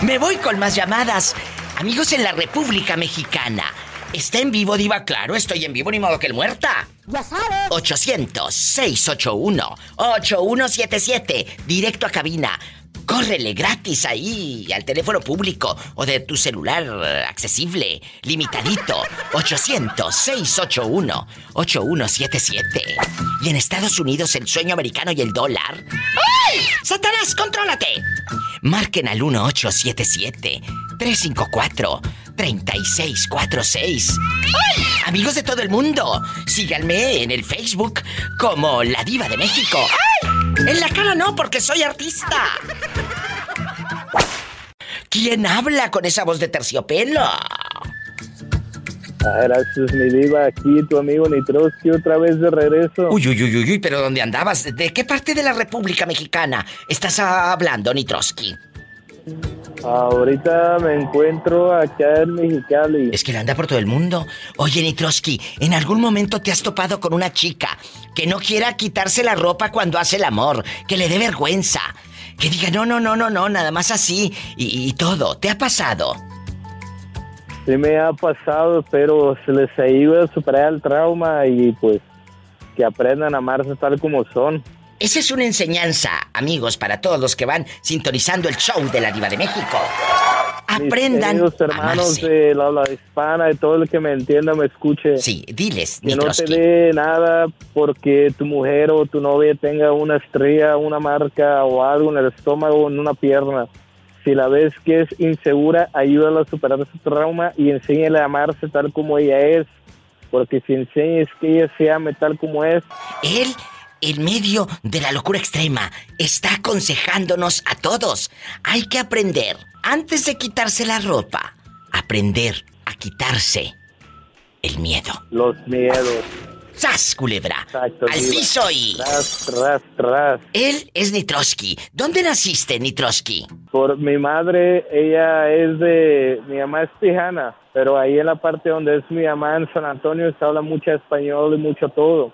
Me voy con más llamadas. Amigos en la República Mexicana. ¿Está en vivo, Diva? Claro, estoy en vivo, ni modo que el muerta. Ya sabes. 800-681-8177. Directo a cabina. Córrele gratis ahí al teléfono público o de tu celular eh, accesible, limitadito. 800-681-8177. Y en Estados Unidos el sueño americano y el dólar. ¡Ay! ¡Satanás, contrólate! Marquen al 1877-354-3646. ¡Ay! Amigos de todo el mundo, síganme en el Facebook como La Diva de México. ¡Ay! En la cara no, porque soy artista. ¿Quién habla con esa voz de terciopelo? Ah, Gracias, mi diva. Aquí tu amigo Nitroski otra vez de regreso. Uy, uy, uy, uy, uy, pero ¿dónde andabas? ¿De qué parte de la República Mexicana estás hablando, Nitroski? Ahorita me encuentro acá en Mexicali. Es que él anda por todo el mundo. Oye, Nitroski, ¿en algún momento te has topado con una chica que no quiera quitarse la ropa cuando hace el amor? Que le dé vergüenza. Que diga, no, no, no, no, no, nada más así. Y, y todo. ¿Te ha pasado? Sí me ha pasado, pero se les ayuda a superar el trauma y pues que aprendan a amarse tal como son. Esa es una enseñanza, amigos, para todos los que van sintonizando el show de la Diva de México. Aprendan Mis a hermanos de la habla hispana y todo el que me entienda me escuche. Sí, diles, Que no te dé nada porque tu mujer o tu novia tenga una estrella, una marca o algo en el estómago o en una pierna. Si la ves que es insegura, ayúdala a superar ese trauma y enséñale a amarse tal como ella es. porque si enseñas que ella se ame tal como es. Él, en medio de la locura extrema, está aconsejándonos a todos. Hay que aprender, antes de quitarse la ropa, aprender a quitarse el miedo. Los miedos. ¡Sas, culebra! Exacto, ¡Al piso y... Tras, tras, tras. Él es Nitroski. ¿Dónde naciste, Nitroski? Por mi madre, ella es de... Mi mamá es tejana, pero ahí en la parte donde es mi mamá en San Antonio se habla mucho español y mucho todo.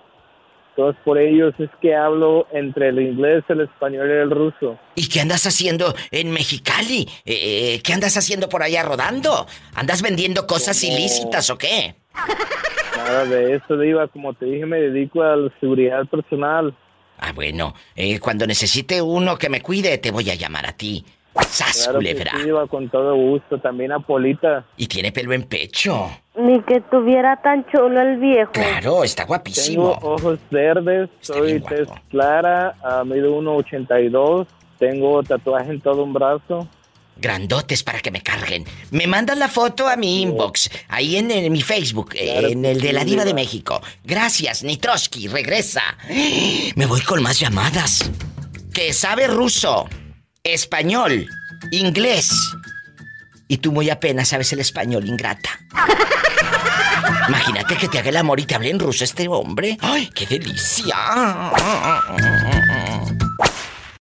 Entonces por ellos es que hablo entre el inglés, el español y el ruso. ¿Y qué andas haciendo en Mexicali? Eh, ¿Qué andas haciendo por allá rodando? ¿Andas vendiendo cosas Como- ilícitas o qué? Nada de eso, Diva. Como te dije, me dedico a la seguridad personal. Ah, bueno, eh, cuando necesite uno que me cuide, te voy a llamar a ti. ¡Sas, Claro que culebra! sí, con todo gusto. También a Polita. Y tiene pelo en pecho. Ni que tuviera tan chulo el viejo. Claro, está guapísimo. Tengo ojos verdes, soy tez clara, ah, mido 1.82, tengo tatuaje en todo un brazo. Grandotes para que me carguen. Me mandan la foto a mi inbox, ahí en, en mi Facebook, Claro en el de la Diva de. México. Gracias, Nitroski, regresa. Me voy con más llamadas. Que sabe ruso, español, inglés. Y tú muy apenas sabes el español, ingrata. Imagínate que te haga el amor y te hable en ruso este hombre. ¡Ay, qué delicia!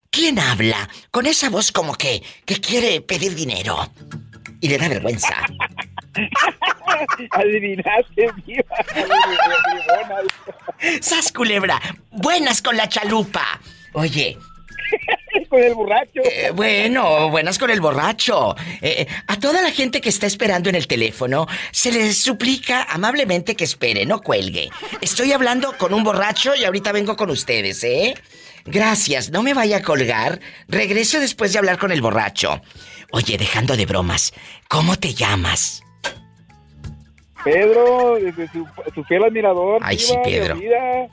¿Quién habla con esa voz como que, que quiere pedir dinero? Y le da vergüenza. Adivinaste, viva. ¡Sas, culebra! ¡Buenas con la chalupa! Oye. Con el borracho. Eh, bueno, buenas con el borracho. Eh, a toda la gente que está esperando en el teléfono, se les suplica amablemente que espere, no cuelgue. Estoy hablando con un borracho y ahorita vengo con ustedes, ¿eh? Gracias, no me vaya a colgar. Regreso después de hablar con el borracho. Oye, dejando de bromas, ¿cómo te llamas? Pedro, desde su, su fiel admirador. Ay, sí, Pedro.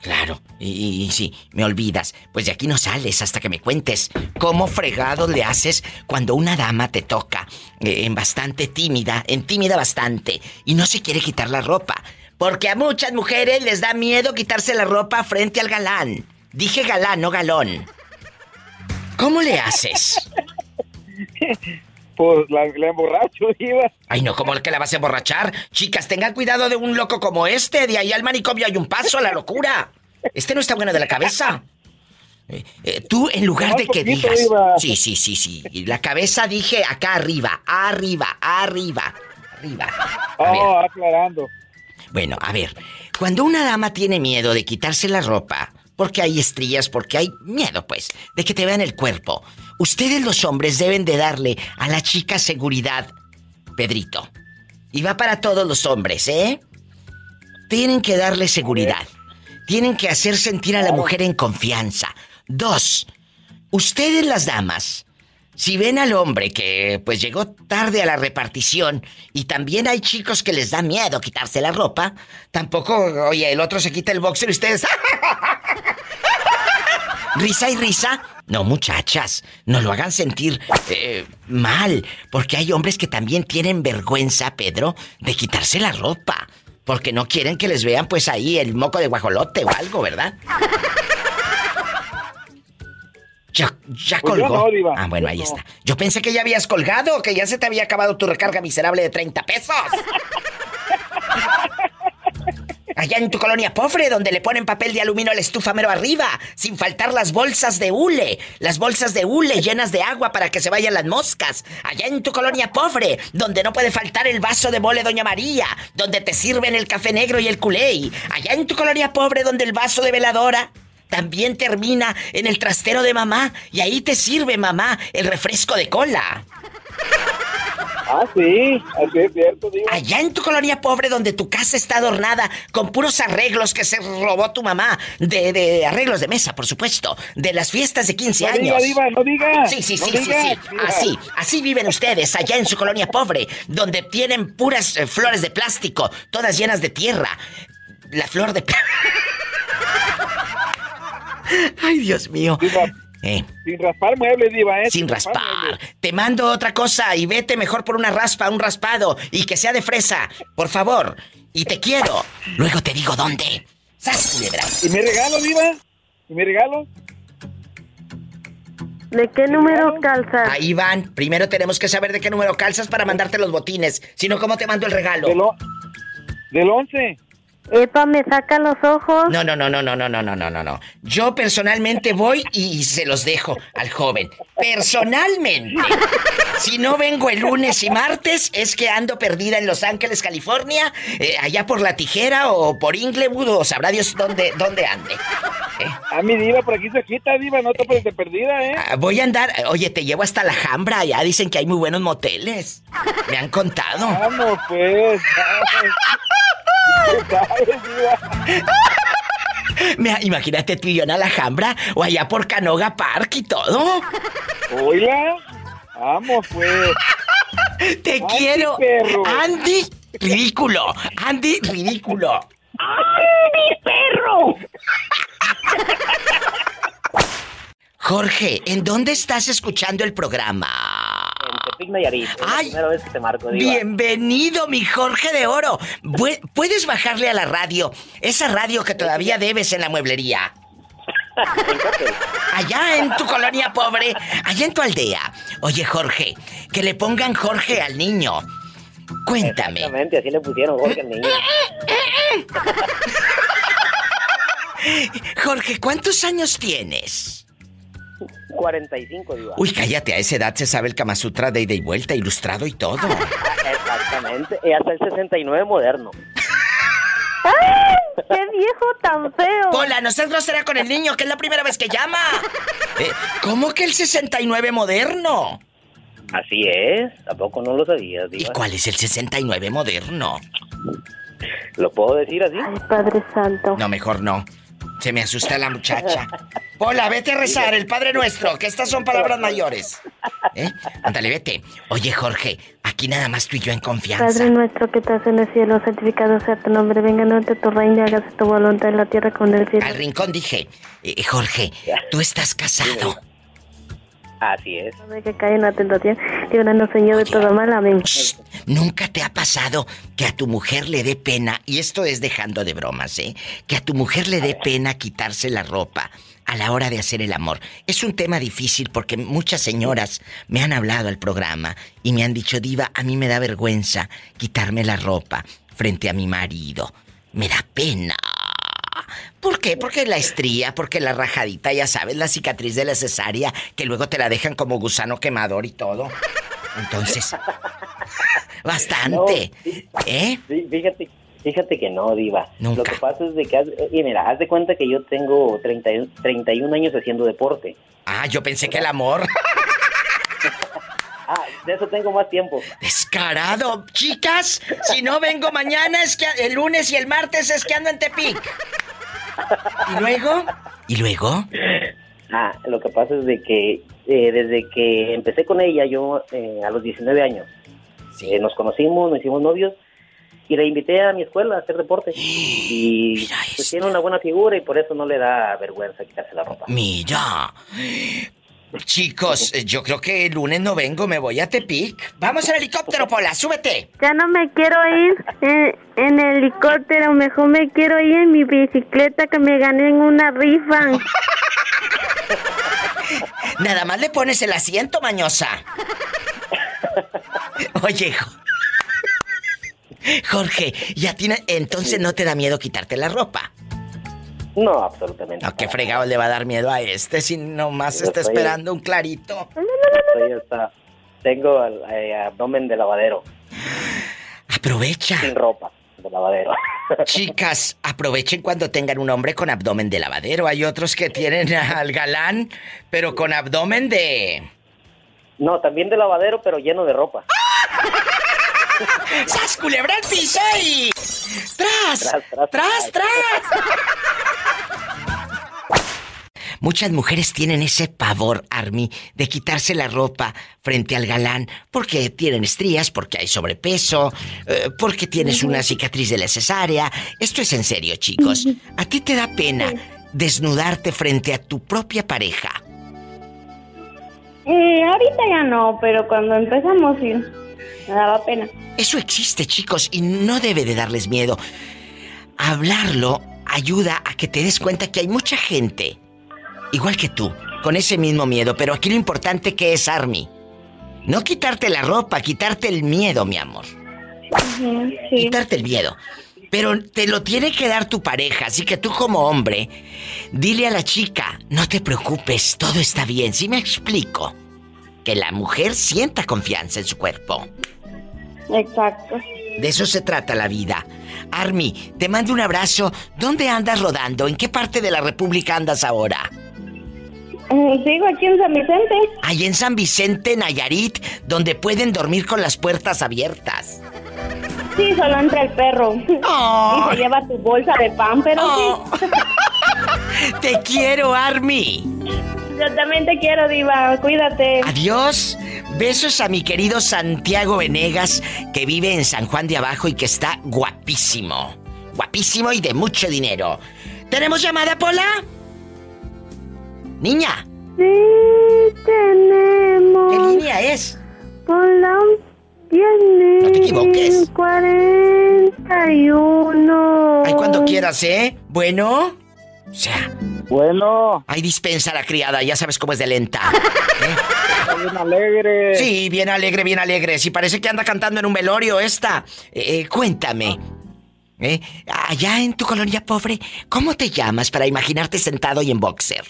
Claro, y, y- y sí, me olvidas. Pues de aquí no sales hasta que me cuentes cómo fregado le haces cuando una dama te toca eh, en bastante tímida, en tímida bastante, y no se quiere quitar la ropa. Porque a muchas mujeres les da miedo quitarse la ropa frente al galán. Dije galán, no galón. ¿Cómo le haces? Pues la, la emborracho, Diva. Ay, no, ¿cómo que la vas a emborrachar? Chicas, tengan cuidado de un loco como este. De ahí al manicomio hay un paso a la locura. Este no está bueno de la cabeza. Eh, eh, tú, en lugar de que digas. Sí, sí, sí, sí. La cabeza dije acá arriba, arriba, arriba, arriba. A ver, Oh, aclarando. bueno, a ver. Cuando una dama tiene miedo de quitarse la ropa, porque hay estrías, porque hay miedo, pues, de que te vean el cuerpo, ustedes los hombres deben de darle a la chica seguridad, Pedrito. Y va para todos los hombres, ¿eh? Tienen que darle seguridad. Tienen que hacer sentir a la mujer en confianza. Dos, ustedes las damas, si ven al hombre que pues llegó tarde a la repartición y también hay chicos que les da miedo quitarse la ropa, tampoco, oye, el otro se quita el boxer y ustedes... ¿Risa y risa? No, muchachas, no lo hagan sentir eh, mal, porque hay hombres que también tienen vergüenza, Pedro, de quitarse la ropa, porque no quieren que les vean pues ahí el moco de guajolote o algo, ¿verdad? Ya, ya Pues colgó. no, ah, bueno, ahí está. Yo pensé que ya habías colgado, que ya se te había acabado tu recarga miserable de 30 pesos. Allá en tu colonia pobre, donde le ponen papel de aluminio a la estufa mero arriba, sin faltar las bolsas de hule, las bolsas de hule llenas de agua para que se vayan las moscas. Allá en tu colonia pobre, donde no puede faltar el vaso de mole Doña María, donde te sirven el café negro y el culé. Allá en tu colonia pobre, donde el vaso de veladora también termina en el trastero de mamá y ahí te sirve mamá el refresco de cola. Ah, sí, así es cierto. Allá en tu colonia pobre donde tu casa está adornada con puros arreglos que se robó tu mamá, de, de arreglos de mesa, por supuesto, de las fiestas de 15 No años. diga, Diva, no diga. Sí, sí, No sí, sí, diga, sí. Diva. Así, así viven ustedes allá en su colonia pobre, donde tienen puras eh, flores de plástico, todas llenas de tierra. La flor de... Ay, Dios mío. Eh. Sin raspar muebles, Diva, ¿eh? Sin raspar. Te mando otra cosa y vete mejor por una raspa, un raspado y que sea de fresa. Por favor. Y te quiero. Luego te digo dónde. ¡Sas, culebra! ¿Y mi regalo, Diva? ¿Y mi regalo? ¿De qué número calzas? Ahí van. Primero tenemos que saber de qué número calzas para mandarte los botines. Si no, ¿cómo te mando el regalo? Del 11. Epa, me saca los ojos. No, no, no, no, no, no, no, no, no, no, no. Yo personalmente voy y se los dejo al joven. Personalmente. Si no vengo el lunes y martes, es que ando perdida en Los Ángeles, California, eh, allá por La Tijera o por Inglewood, o sabrá Dios dónde, dónde ande. A mi diva, por aquí se quita, diva, no te puedes de perdida, ¿eh? Ah, Voy a andar, oye, te llevo hasta la Jambra, allá dicen que hay muy buenos moteles. Me han contado. Vamos, pues. Mira, imagínate tú y yo en Alhambra o allá por Canoga Park y todo. Oiga, vamos pues. Te Andy, quiero. perro. Andy, ridículo. Andy, ridículo. ¡Andy, perro! Jorge, ¿en dónde estás escuchando el programa? Tepic Nayarit. Es la Ay, primera vez que te marco, Diva. Bienvenido, mi Jorge de Oro. ¿Puedes bajarle a la radio? Esa radio que todavía debes en la mueblería. Allá en tu colonia pobre, allá en tu aldea. Oye, Jorge, que le pongan Jorge al niño. Cuéntame. Exactamente, así le pusieron Jorge al niño. Jorge, ¿cuántos años tienes? 45, Diva. Uy, cállate, a esa edad se sabe el Kama Sutra de ida y vuelta, ilustrado y todo. Exactamente. Y hasta el 69 moderno. ¡Ay! ¡Qué viejo tan feo! Hola, no seas grosera con el niño, que es la primera vez que llama. Eh, ¿Cómo que el 69 moderno? Así es. Tampoco no lo sabías, ¿Y Diva. cuál es el 69 moderno? ¿Lo puedo decir así? Ay, Padre Santo. No, mejor no. Se me asusta la muchacha. Hola, vete a rezar el Padre Nuestro, que estas son palabras mayores. ¿Eh? Ándale, vete. Oye, Jorge, aquí nada más tú y yo en confianza. Padre nuestro que estás en el cielo, santificado sea tu nombre, venga a nosotros tu reino y hágase tu voluntad en la tierra como en el cielo. Al rincón dije, eh, Jorge, tú estás casado. Así es. No que cae en la tentación, líbranos Señor de todo mal, amén. ¿Nunca te ha pasado que a tu mujer le dé pena, y esto es dejando de bromas, ¿eh? Que a tu mujer le dé pena quitarse la ropa a la hora de hacer el amor? Es un tema difícil porque muchas señoras me han hablado al programa y me han dicho, Diva, a mí me da vergüenza quitarme la ropa frente a mi marido. Me da pena. ¿Por qué? Porque la estría, porque la rajadita, ya sabes, la cicatriz de la cesárea, que luego te la dejan como gusano quemador y todo. Entonces, bastante. ¿Eh? Sí, fíjate, fíjate que no, Diva. Nunca. Lo que pasa es de que, y mira, haz de cuenta que yo tengo 30, y- 31 años haciendo deporte. Ah, yo pensé que el amor. Ah, de eso tengo más tiempo. Descarado. Chicas, si no vengo mañana es que el lunes y el martes es que ando en Tepic. ¿Y luego? ¿Y luego? Ah, lo que pasa es de que eh, desde que empecé con ella, yo eh, a los 19 años, eh, nos conocimos, nos hicimos novios y la invité a mi escuela a hacer deporte. Y pues tiene una buena figura y por eso no le da vergüenza quitarse la ropa. Mira. Chicos, eh, yo creo que el lunes no vengo, me voy a Tepic. Vamos al helicóptero, Pola, súbete. Ya no me quiero ir en, en helicóptero, mejor me quiero ir en mi bicicleta que me gané en una rifa. Nada más le pones el asiento, mañosa. Oye, Jo- Jorge, ¿y a ti no- entonces no te da miedo quitarte la ropa? No, absolutamente. No, qué fregado le va a dar miedo a este si nomás Yo está estoy- esperando un clarito. Estoy hasta- tengo el, eh, abdomen de lavadero. Aprovecha. Sin ropa de lavadero. Chicas, aprovechen cuando tengan un hombre con abdomen de lavadero. Hay otros que tienen al galán, pero con abdomen de... No, también de lavadero, pero lleno de ropa. ¡Sas, culebra al piso y... ¡Tras! ¡Tras, tras! Muchas mujeres tienen ese pavor, Army, de quitarse la ropa frente al galán porque tienen estrías, porque hay sobrepeso, eh, porque tienes una cicatriz de la cesárea. Esto es en serio, chicos. ¿A ti te da pena desnudarte frente a tu propia pareja? Eh, ahorita ya no, pero cuando empezamos sí. Me daba pena. Eso existe, chicos, y no debe de darles miedo. Hablarlo ayuda a que te des cuenta que hay mucha gente, igual que tú, con ese mismo miedo, pero aquí lo importante que es, Army. No quitarte la ropa, quitarte el miedo, mi amor. Quitarte el miedo. Pero te lo tiene que dar tu pareja, así que tú como hombre, dile a la chica, no te preocupes, todo está bien. ¿Sí me explico? Que la mujer sienta confianza en su cuerpo. Exacto. De eso se trata la vida. Army, te mando un abrazo. ¿Dónde andas rodando? ¿En qué parte de la República andas ahora? Mm, Sigo aquí en San Vicente. Ahí en San Vicente, Nayarit, donde pueden dormir con las puertas abiertas. Sí, solo entra el perro. Y se lleva tu bolsa de pan, pero sí. Te quiero, Army. Yo también te quiero, Diva. Cuídate. Adiós. Besos a mi querido Santiago Venegas, que vive en San Juan de Abajo y que está guapísimo. Guapísimo y de mucho dinero. ¿Tenemos llamada, Pola? Niña, Sí, tenemos. ¿qué línea es? Hola, tiene. No te equivoques. 41. Ay, cuando quieras, ¿eh? Bueno. O sea. Bueno. Ay, dispensa la criada, ya sabes cómo es de lenta. Bien alegre. Sí, bien alegre, bien alegre. Sí, parece que anda cantando en un velorio esta. Eh, eh, cuéntame. ¿eh? Allá en tu colonia pobre, ¿cómo te llamas para imaginarte sentado y en boxer?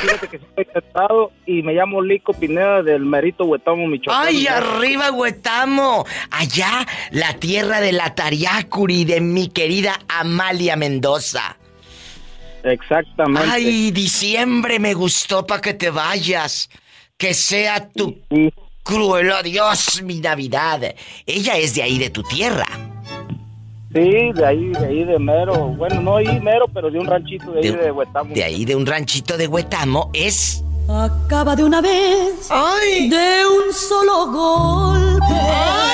Fíjate que estoy sentado y me llamo Lico Pineda del Merito Huetamo, Michoacán. ¡Ay, arriba, Huetamo! Allá, la tierra de la Tariacuri de mi querida Amalia Mendoza. Exactamente. ¡Ay, diciembre me gustó para que te vayas! Que sea tu cruel adiós, mi Navidad. Ella es de ahí, de tu tierra. Sí, de ahí, de ahí de mero. Bueno, no ahí mero, pero de un ranchito de ahí de, Huetamo. De ahí, de un ranchito de Huetamo, es... Acaba de una vez de un solo golpe. ¿Por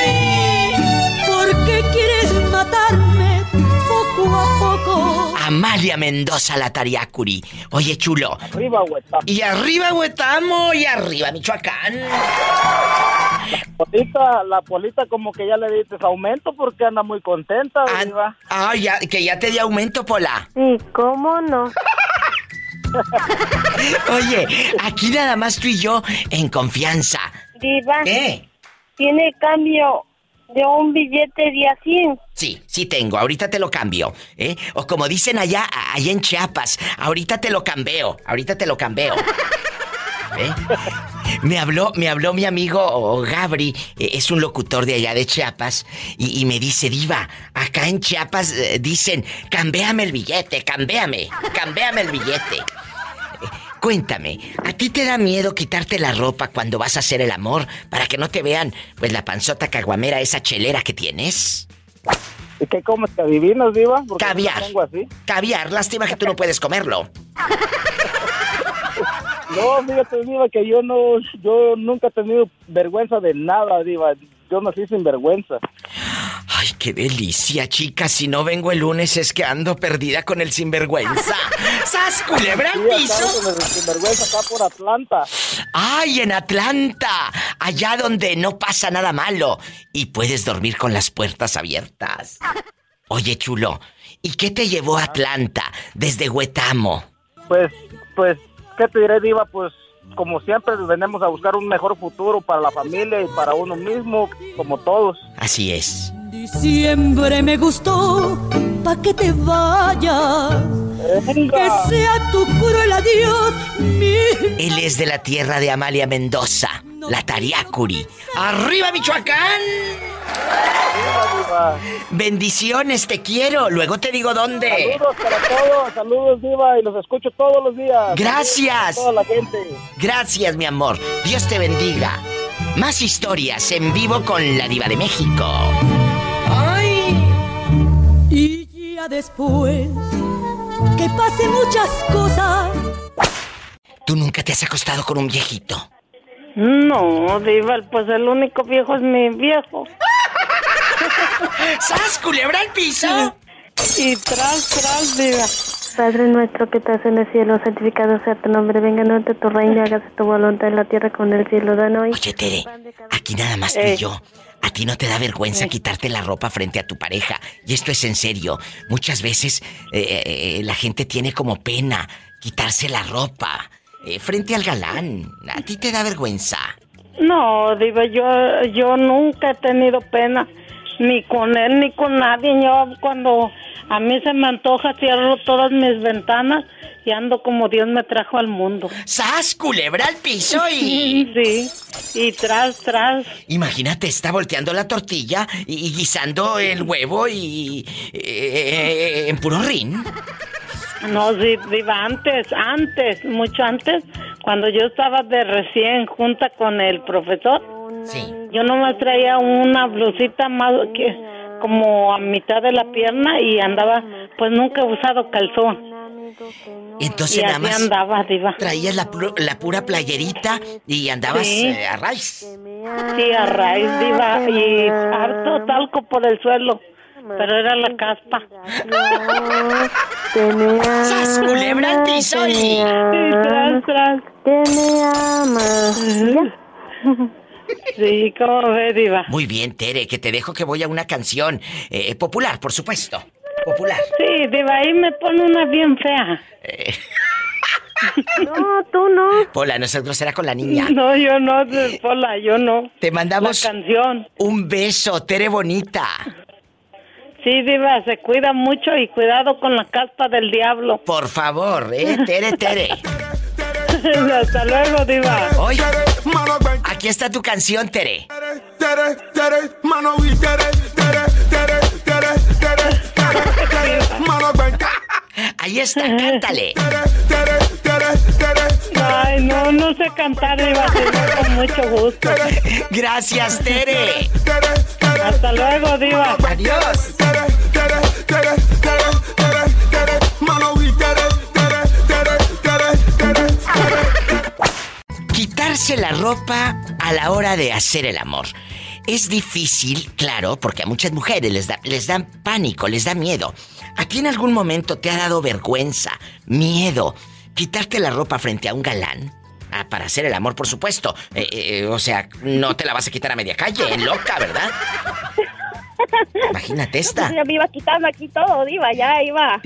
Amalia Mendoza la Tariacuri. Oye, chulo. Arriba, Huetamo. Y arriba Huetamo y arriba Michoacán. La polita, la polita como que ya le diste aumento porque anda muy contenta, Diva. Ah, ya, que ya te di aumento, Pola. Sí, ¿cómo no? Oye, aquí nada más tú y yo en confianza. Diva. ¿Qué? ¿Tiene cambio de un billete de a 100? Sí, sí tengo, ahorita te lo cambio, ¿eh? O como dicen allá, allá en Chiapas, ahorita te lo cambio, ahorita te lo cambio. ¿Eh? Me habló, me habló mi amigo Gabri, eh, es un locutor de allá de Chiapas, y, y me dice, Diva, acá en Chiapas eh, dicen, cambéame el billete, cambéame, cambéame el billete. Cuéntame, ¿a ti te da miedo quitarte la ropa cuando vas a hacer el amor para que no te vean, pues la panzota caguamera, esa chelera que tienes? ¿Y qué comes? ¿Te adivinas, Diva? Porque Caviar. no tengo así. Caviar, lástima que tú no puedes comerlo. No, fíjate, Diva, que yo no, yo nunca he tenido vergüenza de nada, Diva. Yo nací sin vergüenza. Ay, qué delicia, chica. Si no vengo el lunes es que ando perdida con el sinvergüenza. ¡Sas, culebra al piso! con el sinvergüenza acá por Atlanta. ¡Ay, en Atlanta! Allá donde no pasa nada malo. Y puedes dormir con las puertas abiertas. Oye, chulo, ¿y qué te llevó a Atlanta desde Huetamo? Pues, pues, ¿qué te diré, Diva? Pues, como siempre, venimos a buscar un mejor futuro para la familia y para uno mismo, como todos. Así es. Diciembre me gustó, pa' que te vayas. Que sea tu cruel adiós, mi Él es de la tierra de Amalia Mendoza, la Tariacuri. ¡Arriba, Michoacán! Bendiciones, te quiero. Luego te digo dónde. Saludos para todos, saludos, Diva, y los escucho todos los días. Gracias. Saludos a toda la gente. Gracias, mi amor. Dios te bendiga. Más historias en vivo con la diva de México. Ya después que pasen muchas cosas. ¿Tú nunca te has acostado con un viejito? No, Diva, pues el único viejo es mi viejo. ¡Sas, culebra al piso! Y tras, tras, Diva. Padre nuestro que estás en el cielo, santificado sea tu nombre, venga a tu reino, hágase tu voluntad en la tierra como en el cielo. Danos hoy. Oye, Tere, aquí nada más tú y yo. A ti no te da vergüenza quitarte la ropa frente a tu pareja. Y esto es en serio. Muchas veces eh, eh, la gente tiene como pena quitarse la ropa eh, frente al galán. ¿A ti te da vergüenza? No, Diva, yo, yo nunca he tenido pena, ni con él, ni con nadie. Yo cuando a mí se me antoja, cierro todas mis ventanas y ando como Dios me trajo al mundo. ¡Sas, culebra al piso y...! Sí, y tras, tras. Imagínate, está volteando la tortilla y, y guisando el huevo y... eh, en puro rin. No, sí, Diva, antes, antes, mucho antes, cuando yo estaba de recién junta con el profesor, yo nomás traía una blusita más que como a mitad de la pierna y andaba, pues nunca he usado calzón. Entonces y nada más andaba, Diva. traías la, pu- la pura playerita y andabas Sí. eh, a raíz. Sí, a raíz, Diva, y harto talco por el suelo, pero era la caspa. ¡Sas, culebra y... Sí, tras, tras. Que me amas. Sí, ¿cómo ve, Diva? Muy bien, Tere, que te dejo que voy a una canción eh, popular, por supuesto. Popular. Sí, Diva, ahí me pone una bien fea. No, tú no. Pola, no seas grosera con la niña. No, yo no, Pola, yo no. Te mandamos La canción. un beso, Tere bonita. Sí, Diva, se cuida mucho y cuidado con la caspa del diablo. Por favor, eh, Tere, Tere. Hasta luego, Diva. Hoy, aquí está tu canción, Tere. Tere, Tere, mano y Tere, Tere, Tere, Tere, Tere, Tere, mano. Ahí está, cántale. Tere, Tere, Tere, Ay, no, no sé cantar, Diva, con mucho gusto. Gracias, Tere. Hasta luego, Diva. Adiós. Tere, Tere, Tere, Tere, Tere, Tere, mano Tere, Quitarse la ropa a la hora de hacer el amor. Es difícil, claro, porque a muchas mujeres les da, les dan pánico, les da miedo. ¿A ti en algún momento te ha dado vergüenza, miedo, quitarte la ropa frente a un galán? Ah, para hacer el amor, por supuesto. Eh, eh, o sea, no te la vas a quitar a media calle, loca, ¿verdad? Imagínate esta. Yo me iba quitando aquí todo, Diva, ya iba.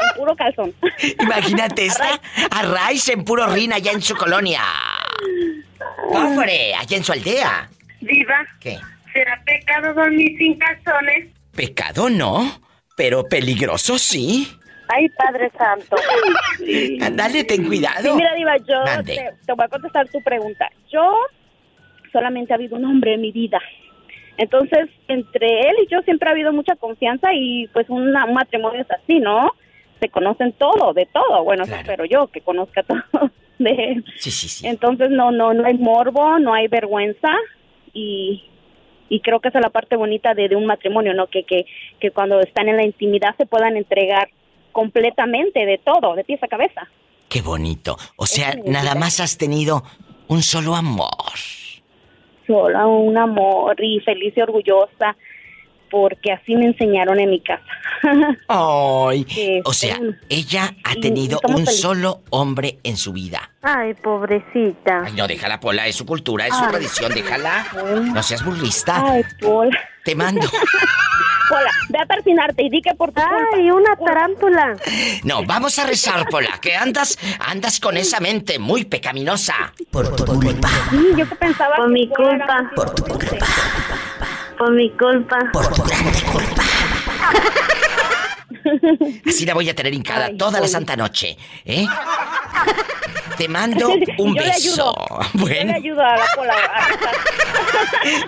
En puro calzón. Imagínate esta. A raíz en puro rin allá en su colonia. ¡Pófore! Allá en su aldea. Diva, ¿Qué? ¿será pecado dormir sin calzones? Pecado no, pero peligroso sí. Ay, Padre Santo. Dale, ten cuidado. Sí, mira, Diva, yo te, te voy a contestar tu pregunta. Yo solamente ha habido un hombre en mi vida. Entonces, entre él y yo siempre ha habido mucha confianza y pues una- un matrimonio es así, ¿no? Se conocen todo, de todo. Bueno, eso espero yo, que conozca todo de él. Sí, sí, sí. Entonces, no, no, no hay morbo, no hay vergüenza y, y creo que esa es la parte bonita de, de un matrimonio, ¿no? Que, que, que cuando están en la intimidad se puedan entregar completamente de todo, de pies a cabeza. Qué bonito. O sea, nada más has tenido un solo amor. Solo un amor y feliz y orgullosa porque así me enseñaron en mi casa. Ay. O sea, ella ha tenido un felices. solo hombre en su vida. Ay, pobrecita. Ay, no, déjala, Pola, es su cultura, es su tradición, déjala. No seas burlista. Ay, Pola. Te mando. Pola, ve a persinarte y di que por tu Ay, una tarántula. No, vamos a rezar, Pola, que andas, andas con esa mente muy pecaminosa. Por tu culpa. Sí, yo que pensaba Por que mi culpa. Por tu inocente. Por mi culpa. Por tu grande culpa. Así la voy a tener hincada Ay, toda la santa noche, ¿eh? Te mando un Yo le beso. ayudo. Bueno. Yo le ayudo a la.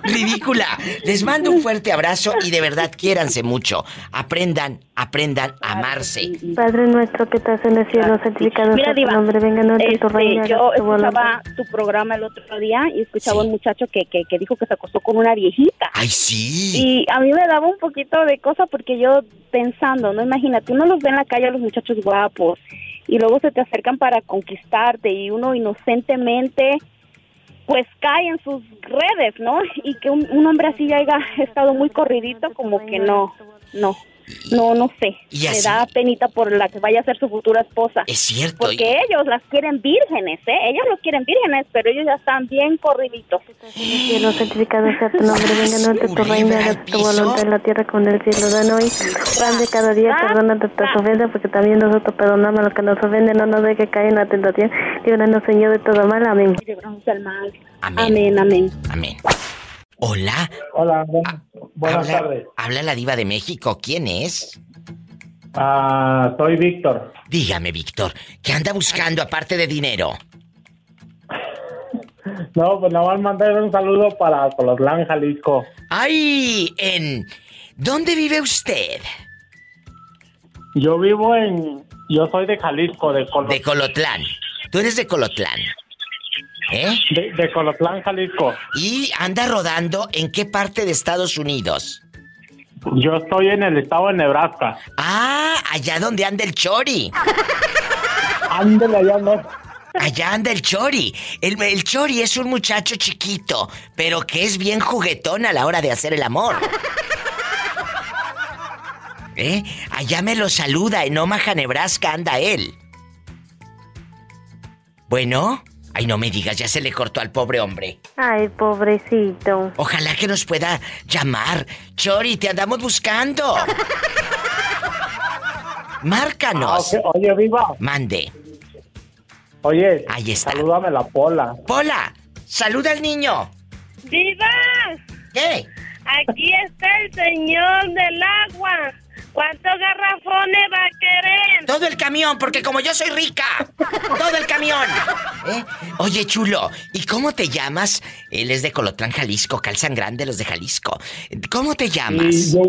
Ridícula. Les mando un fuerte abrazo y de verdad quiéranse mucho. Aprendan, aprendan a amarse. Padre nuestro que estás en el cielo, santificado Mira, sea tu Diva, nombre, venga a tu Este, reino, yo tu escuchaba tu programa el otro día y escuchaba un muchacho que, que, que dijo que se acostó con una viejita. Ay, sí. Y a mí me daba un poquito de cosa porque yo pensando, no imagínate, uno los ve en la calle a los muchachos guapos y luego se te acercan para conquistarte y uno inocentemente pues cae en sus redes, ¿no? Y que un, hombre así haya estado muy corridito, como que no, no. No, no sé. Y Me así- da penita por la que vaya a ser su futura esposa. Es cierto. y- Porque ellos las quieren vírgenes, ¿eh? Ellos los quieren vírgenes, pero ellos ya están bien corriditos. Cielo, santificado sea tu nombre, venga a nosotros tu reino, hágase tu voluntad en la tierra como en el cielo. Danos hoy pan de cada día, perdona nuestras ofensas, porque también nosotros perdonamos a los que nos ofenden, no nos dejes caer en la tentación, líbranos Señor de todo mal, amén. Mal. Amén. amén. Amén. Hola. Hola, buenas habla, tardes. Habla la diva de México. ¿Quién es? Ah, soy Víctor. Dígame, Víctor, ¿qué anda buscando aparte de dinero? No, pues nada más mandar un saludo para Colotlán, Jalisco. ¡Ay! En... ¿Dónde vive usted? Yo vivo en... Yo soy de Jalisco, de Colotlán. De Colotlán. Tú eres de Colotlán. ¿Eh? De, de Colotlán, Jalisco. ¿Y anda rodando en qué parte de Estados Unidos? Yo estoy en el estado de Nebraska. Ah, allá donde anda el Chori. Ándale, allá no. Allá anda el Chori. El, el Chori es un muchacho chiquito, pero que es bien juguetón a la hora de hacer el amor. ¿Eh? Allá me lo saluda, en Omaha, Nebraska anda él. Bueno, ay no me digas, ya se le cortó al pobre hombre. Ay, pobrecito. Ojalá que nos pueda llamar. Chori, te andamos buscando. Márcanos. Ah. Oye, viva. Mande. Oye, Ahí está. salúdame la pola. Pola, saluda al niño. ¡Viva! ¿Qué? Aquí está el señor del agua. ¿Cuántos garrafones va a querer? Todo el camión, porque como yo soy rica. Todo el camión. ¿Eh? Oye, chulo, ¿y cómo te llamas? Él es de Colotlán, Jalisco, calzan grande los de Jalisco. ¿Cómo te llamas? Yo,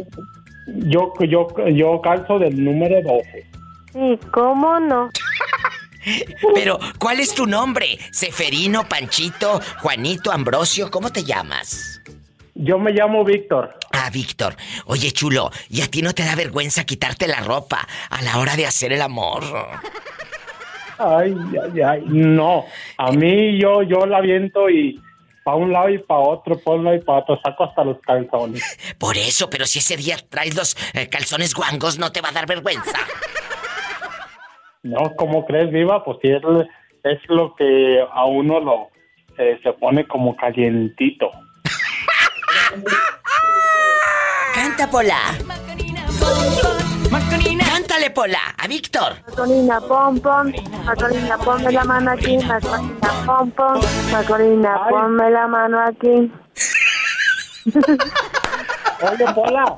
yo, yo, yo calzo del número 12. ¿Y cómo no? Pero, ¿cuál es tu nombre? Seferino, Panchito, Juanito, Ambrosio, ¿cómo te llamas? Yo me llamo Víctor. Ah, Víctor. Oye, chulo, ¿y a ti no te da vergüenza quitarte la ropa a la hora de hacer el amor? Ay, ay, ay. No, a mí yo, yo la viento y para un lado y para otro, para un lado y para otro, saco hasta los calzones. Por eso, pero si ese día traes los eh, calzones guangos, no te va a dar vergüenza. No, ¿cómo crees, Viva? Pues sí, es, es lo que a uno lo eh, se pone como calientito. Canta, Pola. Cántale, Pola, a Víctor. Macorina, pom, pom. Macorina, ponme la mano aquí. Macorina, pom, pom. Macorina, ponme la mano aquí. Oye, Pola.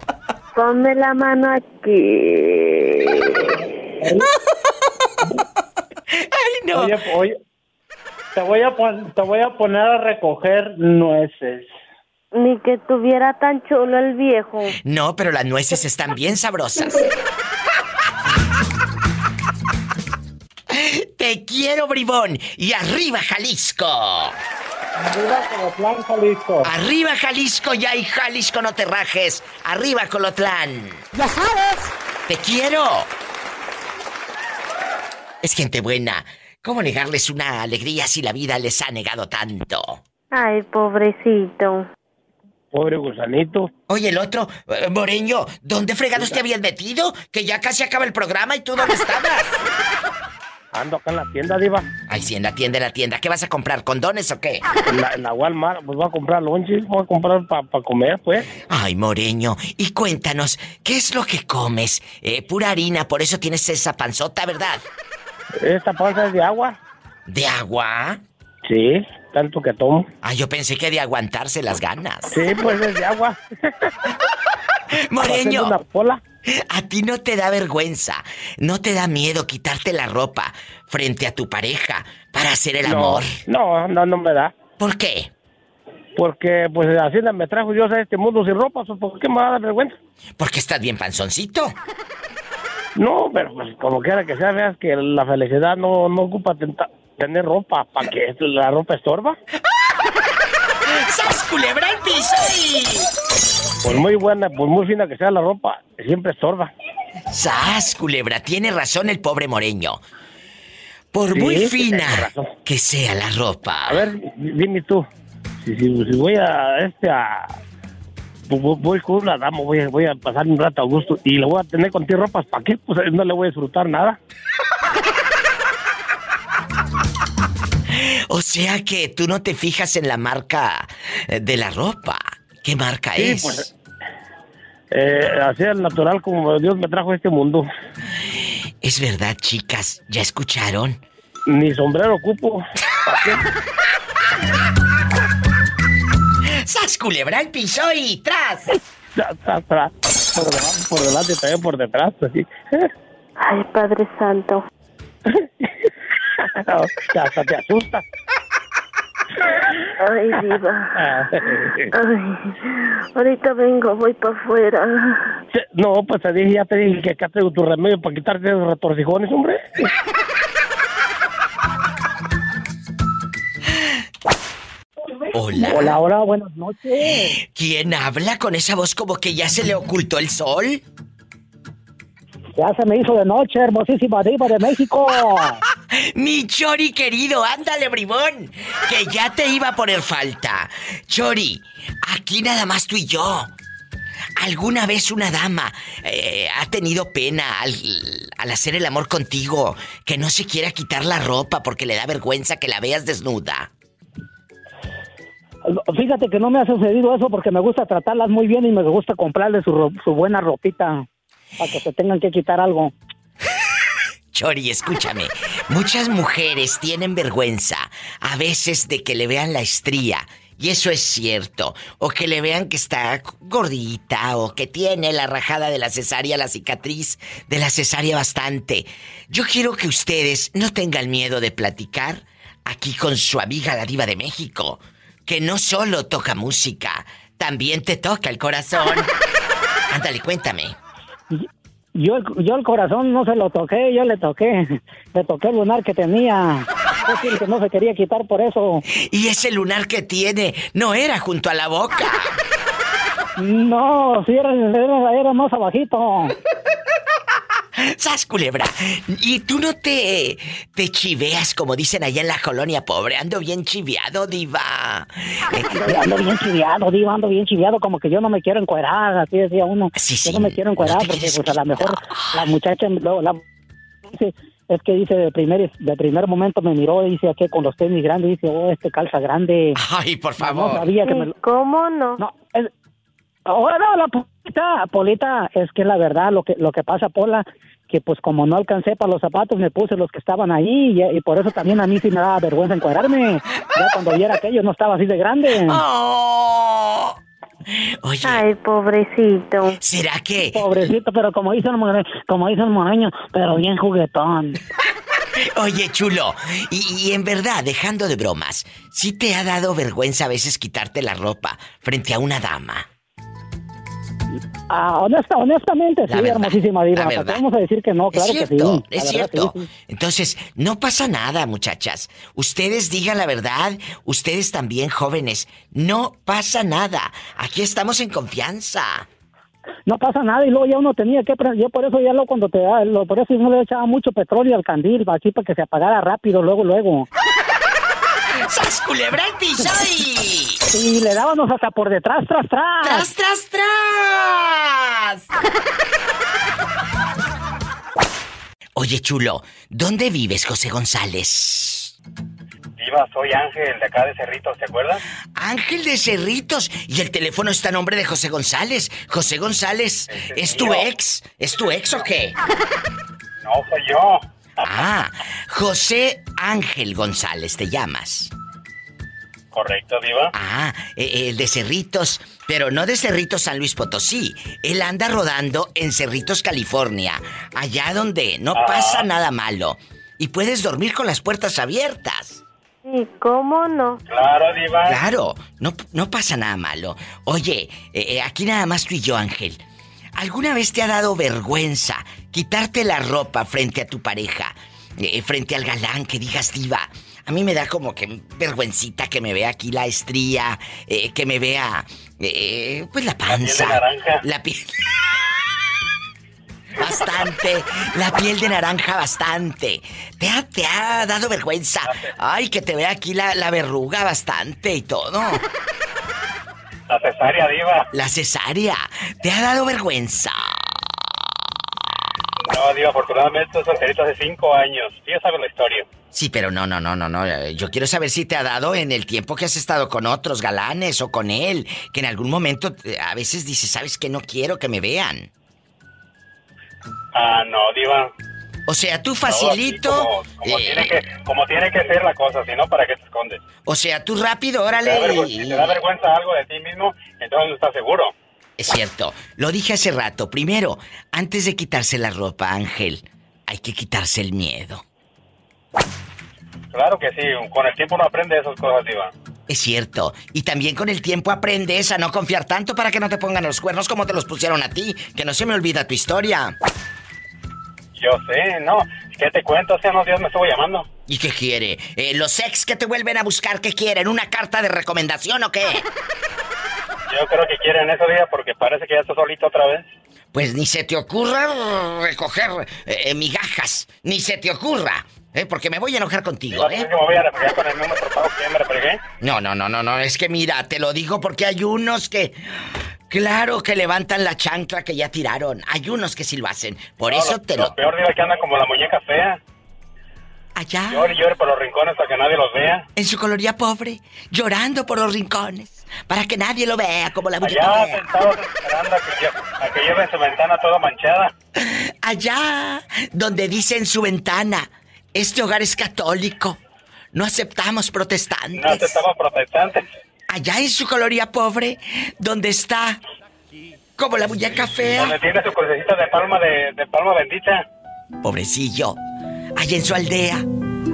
Ponme la mano aquí. Ay, no. Oye, oye, te voy a pon- te voy a poner a recoger nueces. Ni que tuviera tan chulo el viejo. No, pero las nueces están bien sabrosas. Te quiero, bribón. Y arriba, Jalisco. Arriba Colotlán, Jalisco. Arriba, Jalisco, ya y Jalisco, no te rajes. Arriba, Colotlán. Ya sabes. Te quiero. Es gente buena. ¿Cómo negarles una alegría si la vida les ha negado tanto? Ay, pobrecito. Pobre gusanito. Oye, el otro, eh, Moreño, ¿dónde fregados te habías metido? Que ya casi acaba el programa y tú dónde estabas. Ando acá en la tienda, Diva. Ay, sí, en la tienda, en la tienda. ¿Qué vas a comprar? ¿Condones o qué? En la, en la Walmart, pues voy a comprar lonches, voy a comprar para comer, pues. Ay, Moreño, y cuéntanos, ¿qué es lo que comes? Eh, pura harina, por eso tienes esa panzota, ¿verdad? Esta panza es de agua. ¿De agua? Sí, tanto que tomo. Ah, yo pensé que de aguantarse las ganas. Sí, pues es de agua. Moreño, una pola. a ti no te da vergüenza, no te da miedo quitarte la ropa frente a tu pareja para hacer el No, amor. No, no, no me da. ¿Por qué? Porque, pues, así me trajo Dios a este mundo sin ropa, ¿por qué me va a dar vergüenza? Porque estás bien panzoncito. No, pero pues como quiera que sea, veas que la felicidad no, no ocupa tener ropa, ¿para que la ropa estorba? ¡Sas, culebra al piso y... Por muy buena, por muy fina que sea la ropa, siempre estorba. ¡Sas, culebra! Tiene razón el pobre Moreño. Por Sí, muy fina que sea la ropa. A ver, di- dime tú, si, si, si voy a, este, a voy, con una dama, voy a, voy a pasar un rato a gusto y le voy a tener contigo ropas, ¿para qué? Pues no le voy a disfrutar nada. O sea que tú no te fijas en la marca eh, de la ropa. ¿Qué marca Sí, es? pues, eh, así es natural como Dios me trajo a este mundo. Es verdad, chicas, ¿ya escucharon? Ni sombrero ocupo. ¡Sas culebra al piso y tras! Tras, tras, tras. Por delante, por delante, también por detrás, así. Ay, Padre Santo. Hasta te asusta. Ay, diva. Ay, ahorita vengo, voy para afuera. No, pues te dije, ya te dije que acá tengo tu remedio para quitarte los retorcijones, hombre. Hola. Hola, hola, buenas noches. ¿Quién habla con esa voz como que ya se le ocultó el sol? Ya se me hizo de noche, hermosísima diva de México. Mi Chori querido, ándale, bribón, que ya te iba a poner falta. Chori, aquí nada más tú y yo. ¿Alguna vez una dama eh, ha tenido pena al, al hacer el amor contigo que no se quiera quitar la ropa porque le da vergüenza que la veas desnuda? Fíjate que no me ha sucedido eso porque me gusta tratarlas muy bien y me gusta comprarles su, su buena ropita para que se tengan que quitar algo. Chori, escúchame. Muchas mujeres tienen vergüenza a veces de que le vean la estría. Y eso es cierto. O que le vean que está gordita o que tiene la rajada de la cesárea, la cicatriz de la cesárea bastante. Yo quiero que ustedes no tengan miedo de platicar aquí con su amiga la diva de México. Que no solo toca música, también te toca el corazón. Ándale, cuéntame. Yo, yo el corazón no se lo toqué, yo le toqué. Le toqué el lunar que tenía. Es decir, que no se quería quitar por eso. Y ese lunar que tiene no era junto a la boca. No, sí, era, era, era más abajito. ¡Sas, culebra! ¿Y tú no te, te chiveas, como dicen allá en la colonia pobre? Ando bien chiveado, diva. Ando bien chiviado, diva, ando bien chiviado, como que yo no me quiero encuerar, así decía uno. yo no me quiero encuerar porque pues a lo mejor la muchacha, luego la, dice, es que dice de primer, de primer momento me miró y dice que con los tenis grandes, dice, oh, este calza grande. Ay, por No favor. sabía que me lo- ¿Cómo no? No, es... Ahora la Polita, Polita, es que la verdad, lo que, lo que pasa, Pola, que pues como no alcancé para los zapatos, me puse los que estaban ahí y, y por eso también a mí sí me daba vergüenza encuadrarme. Ya cuando viera aquello no estaba así de grande. Oh. Oye. Ay, pobrecito. ¿Será que? Pobrecito, pero como dice el more- como dice el moreño, pero bien juguetón. Oye, chulo, y, y en verdad, dejando de bromas, ¿sí te ha dado vergüenza a veces quitarte la ropa frente a una dama? Ah, honesta, honestamente, La sí, verdad, hermosísima diva. la verdad. ¿Para qué Vamos a decir que no, claro es que cierto, sí. es verdad, cierto. sí. Entonces, no pasa nada, muchachas. Ustedes digan la verdad, ustedes también jóvenes, no pasa nada. Aquí estamos en confianza. No pasa nada y luego ya uno tenía que yo por eso ya lo cuando te da lo, por eso no le echaba mucho petróleo al candil aquí para que se apagara rápido luego luego ¡Sas culebra el piso y... y le dábamos hasta por detrás tras tras ¡Tras, tras, tras! Oye, chulo, ¿dónde vives, José González? Diva, soy Ángel de acá de Cerritos, ¿te acuerdas? Ángel de Cerritos. Y el teléfono está a nombre de José González. José González, ¿es tu ex? ¿Es tu ex o qué? No, soy yo. Ah, José Ángel González, te llamas. Correcto, Diva. Ah, eh, el de Cerritos, pero no de Cerritos San Luis Potosí. Él anda rodando en Cerritos, California, allá donde no pasa nada malo. Y puedes dormir con las puertas abiertas. ¿Y cómo no? Claro, Diva. Claro, no, no pasa nada malo. Oye, eh, aquí nada más tú y yo, Ángel. ¿Alguna vez te ha dado vergüenza quitarte la ropa frente a tu pareja? eh, frente al galán que digas diva. A mí me da como que vergüencita que me vea aquí la estría, eh, que me vea, eh, pues la panza. naranja. La piel. Bastante. La piel de naranja bastante. ¿Te ha, te ha dado vergüenza? Ay, que te vea aquí la, la verruga bastante y todo. La cesárea, Diva. La cesárea. ¿Te ha dado vergüenza? No, Diva, afortunadamente es solterito hace cinco años. Sí, ya sabes la historia. Sí, pero no, no, no, no, no. Yo quiero saber si te ha dado en el tiempo que has estado con otros galanes o con él, que en algún momento eh, a veces dices, sabes que no quiero que me vean. Ah, no, Diva. O sea, tú facilito. así como, como eh, tiene que, como tiene que ser la cosa, si no, ¿para qué te escondes? o sea, tú rápido, Si te, da órale. si te da vergüenza algo de ti mismo, entonces no estás seguro. Es cierto. Lo dije hace rato. Primero, antes de quitarse la ropa, Ángel, hay que quitarse el miedo. Claro que sí, con el tiempo uno aprende esas cosas, Diva. Es cierto. Y también con el tiempo aprendes a no confiar tanto para que no te pongan los cuernos como te los pusieron a ti. Que no se me olvida tu historia. Yo sé, no. ¿Qué te cuento? Hace unos días me estuvo llamando. ¿Y qué quiere? Eh, ¿Los ex que te vuelven a buscar qué quieren? ¿Una carta de recomendación o qué? Yo creo que quieren eso, Diva, porque parece que ya está solito otra vez. Pues ni se te ocurra recoger eh, migajas. Ni se te ocurra. ¿Eh? Porque me voy a enojar contigo, ¿Crees ¿eh? me voy a con el mismo que me? No, no, no, no, no. Es que mira, te lo digo porque hay unos que. Claro que levantan la chancla que ya tiraron. Hay unos que sí lo hacen. Por No, eso lo, te lo lo. peor, Diva, que anda como la muñeca fea. Allá. Llore y llore por los rincones para que nadie los vea. En su coloría pobre, llorando por los rincones. Para que nadie lo vea como la muñeca Allá sentados esperando a que, lle- a que lleven su ventana toda manchada. Allá, donde dice en su ventana, este hogar es católico. No aceptamos protestantes. No te estaba protestante. Allá en su coloría pobre, donde está como la muñeca fea. Donde tiene su crucecita de palma de, de palma bendita. Pobrecillo, allá en su aldea,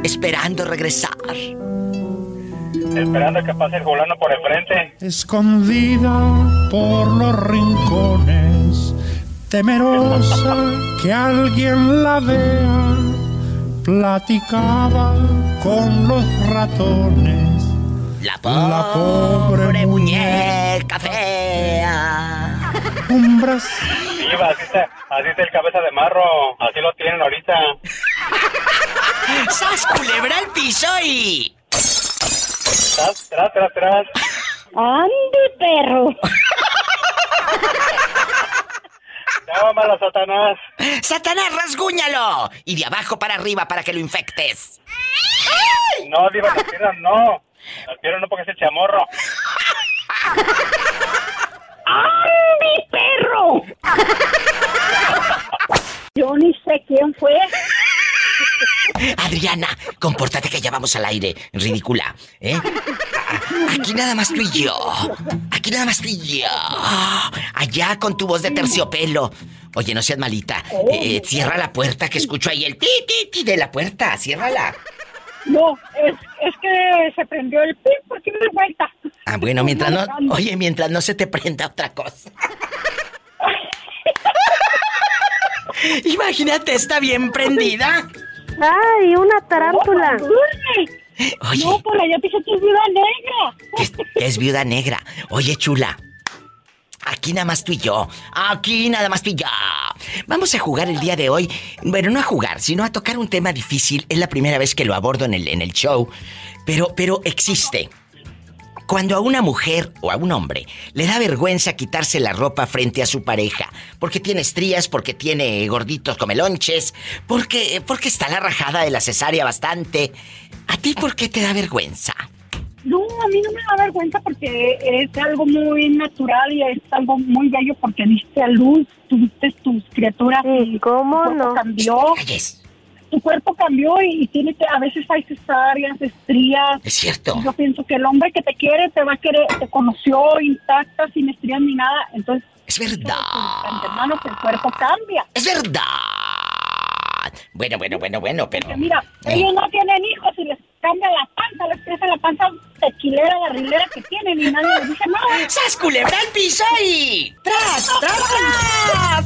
esperando regresar. Esperando que pase el fulano por el frente. escondida por los rincones, temerosa que alguien la vea, platicaba con los ratones. La pobre, muñeca fea. Un brazo Diva, así está, así está el cabeza de marro. Así lo tienen ahorita. ¡Sas culebra al piso y... Tras, tras, tras, tras. ¡Ande, perro! Llámala, Satanás. ¡Satanás, rasguñalo! Y de abajo para arriba para que lo infectes. No, Diva, las piernas no. Las piernas no porque es el chamorro. ¡Ande, perro! Yo ni sé quién fue. Adriana, compórtate que ya vamos al aire. Ridícula, ¿eh? Aquí nada más tú y yo. Aquí nada más tú y yo. Allá con tu voz de terciopelo. Oye, no seas malita. Eh, cierra la puerta que escucho ahí el ti, ti, ti de la puerta. Ciérrala. No, es, es que se prendió el pin porque me vuelta. Ah, bueno, mientras no... Oye, mientras no se te prenda otra cosa. Imagínate, está bien prendida. ¡Ay, una tarántula! Oye. No, por allá dice que es viuda negra. Es, es viuda negra. Oye, chula. Aquí nada más tú y yo. Aquí nada más tú y yo. Vamos a jugar el día de hoy. Bueno, no a jugar, sino a tocar un tema difícil. Es la primera vez que lo abordo en el, en el show. Pero, pero existe. Cuando a una mujer o a un hombre le da vergüenza quitarse la ropa frente a su pareja, porque tiene estrías, porque tiene gorditos comelonches, porque, porque está la rajada de la cesárea bastante. ¿A ti por qué te da vergüenza? No, a mí no me da vergüenza porque es algo muy natural y es algo muy bello porque diste a luz, tuviste tus criaturas y cómo no? cambió. Tu cuerpo cambió y, y tiene que, a veces hay cesáreas, estrías. Es cierto. Yo pienso que el hombre que te quiere te va a querer, te conoció intacta, sin estrías ni nada, entonces... Es verdad. Hermano, que el cuerpo cambia. Es verdad. Bueno, bueno, bueno, bueno, pero... Porque mira, ellos no tienen hijos y les cambia la panza, les crece la panza tequilera, barrilera que tienen y nadie les dice nada. ¡Sas culebra al piso y... ¡Tras, tras, tras!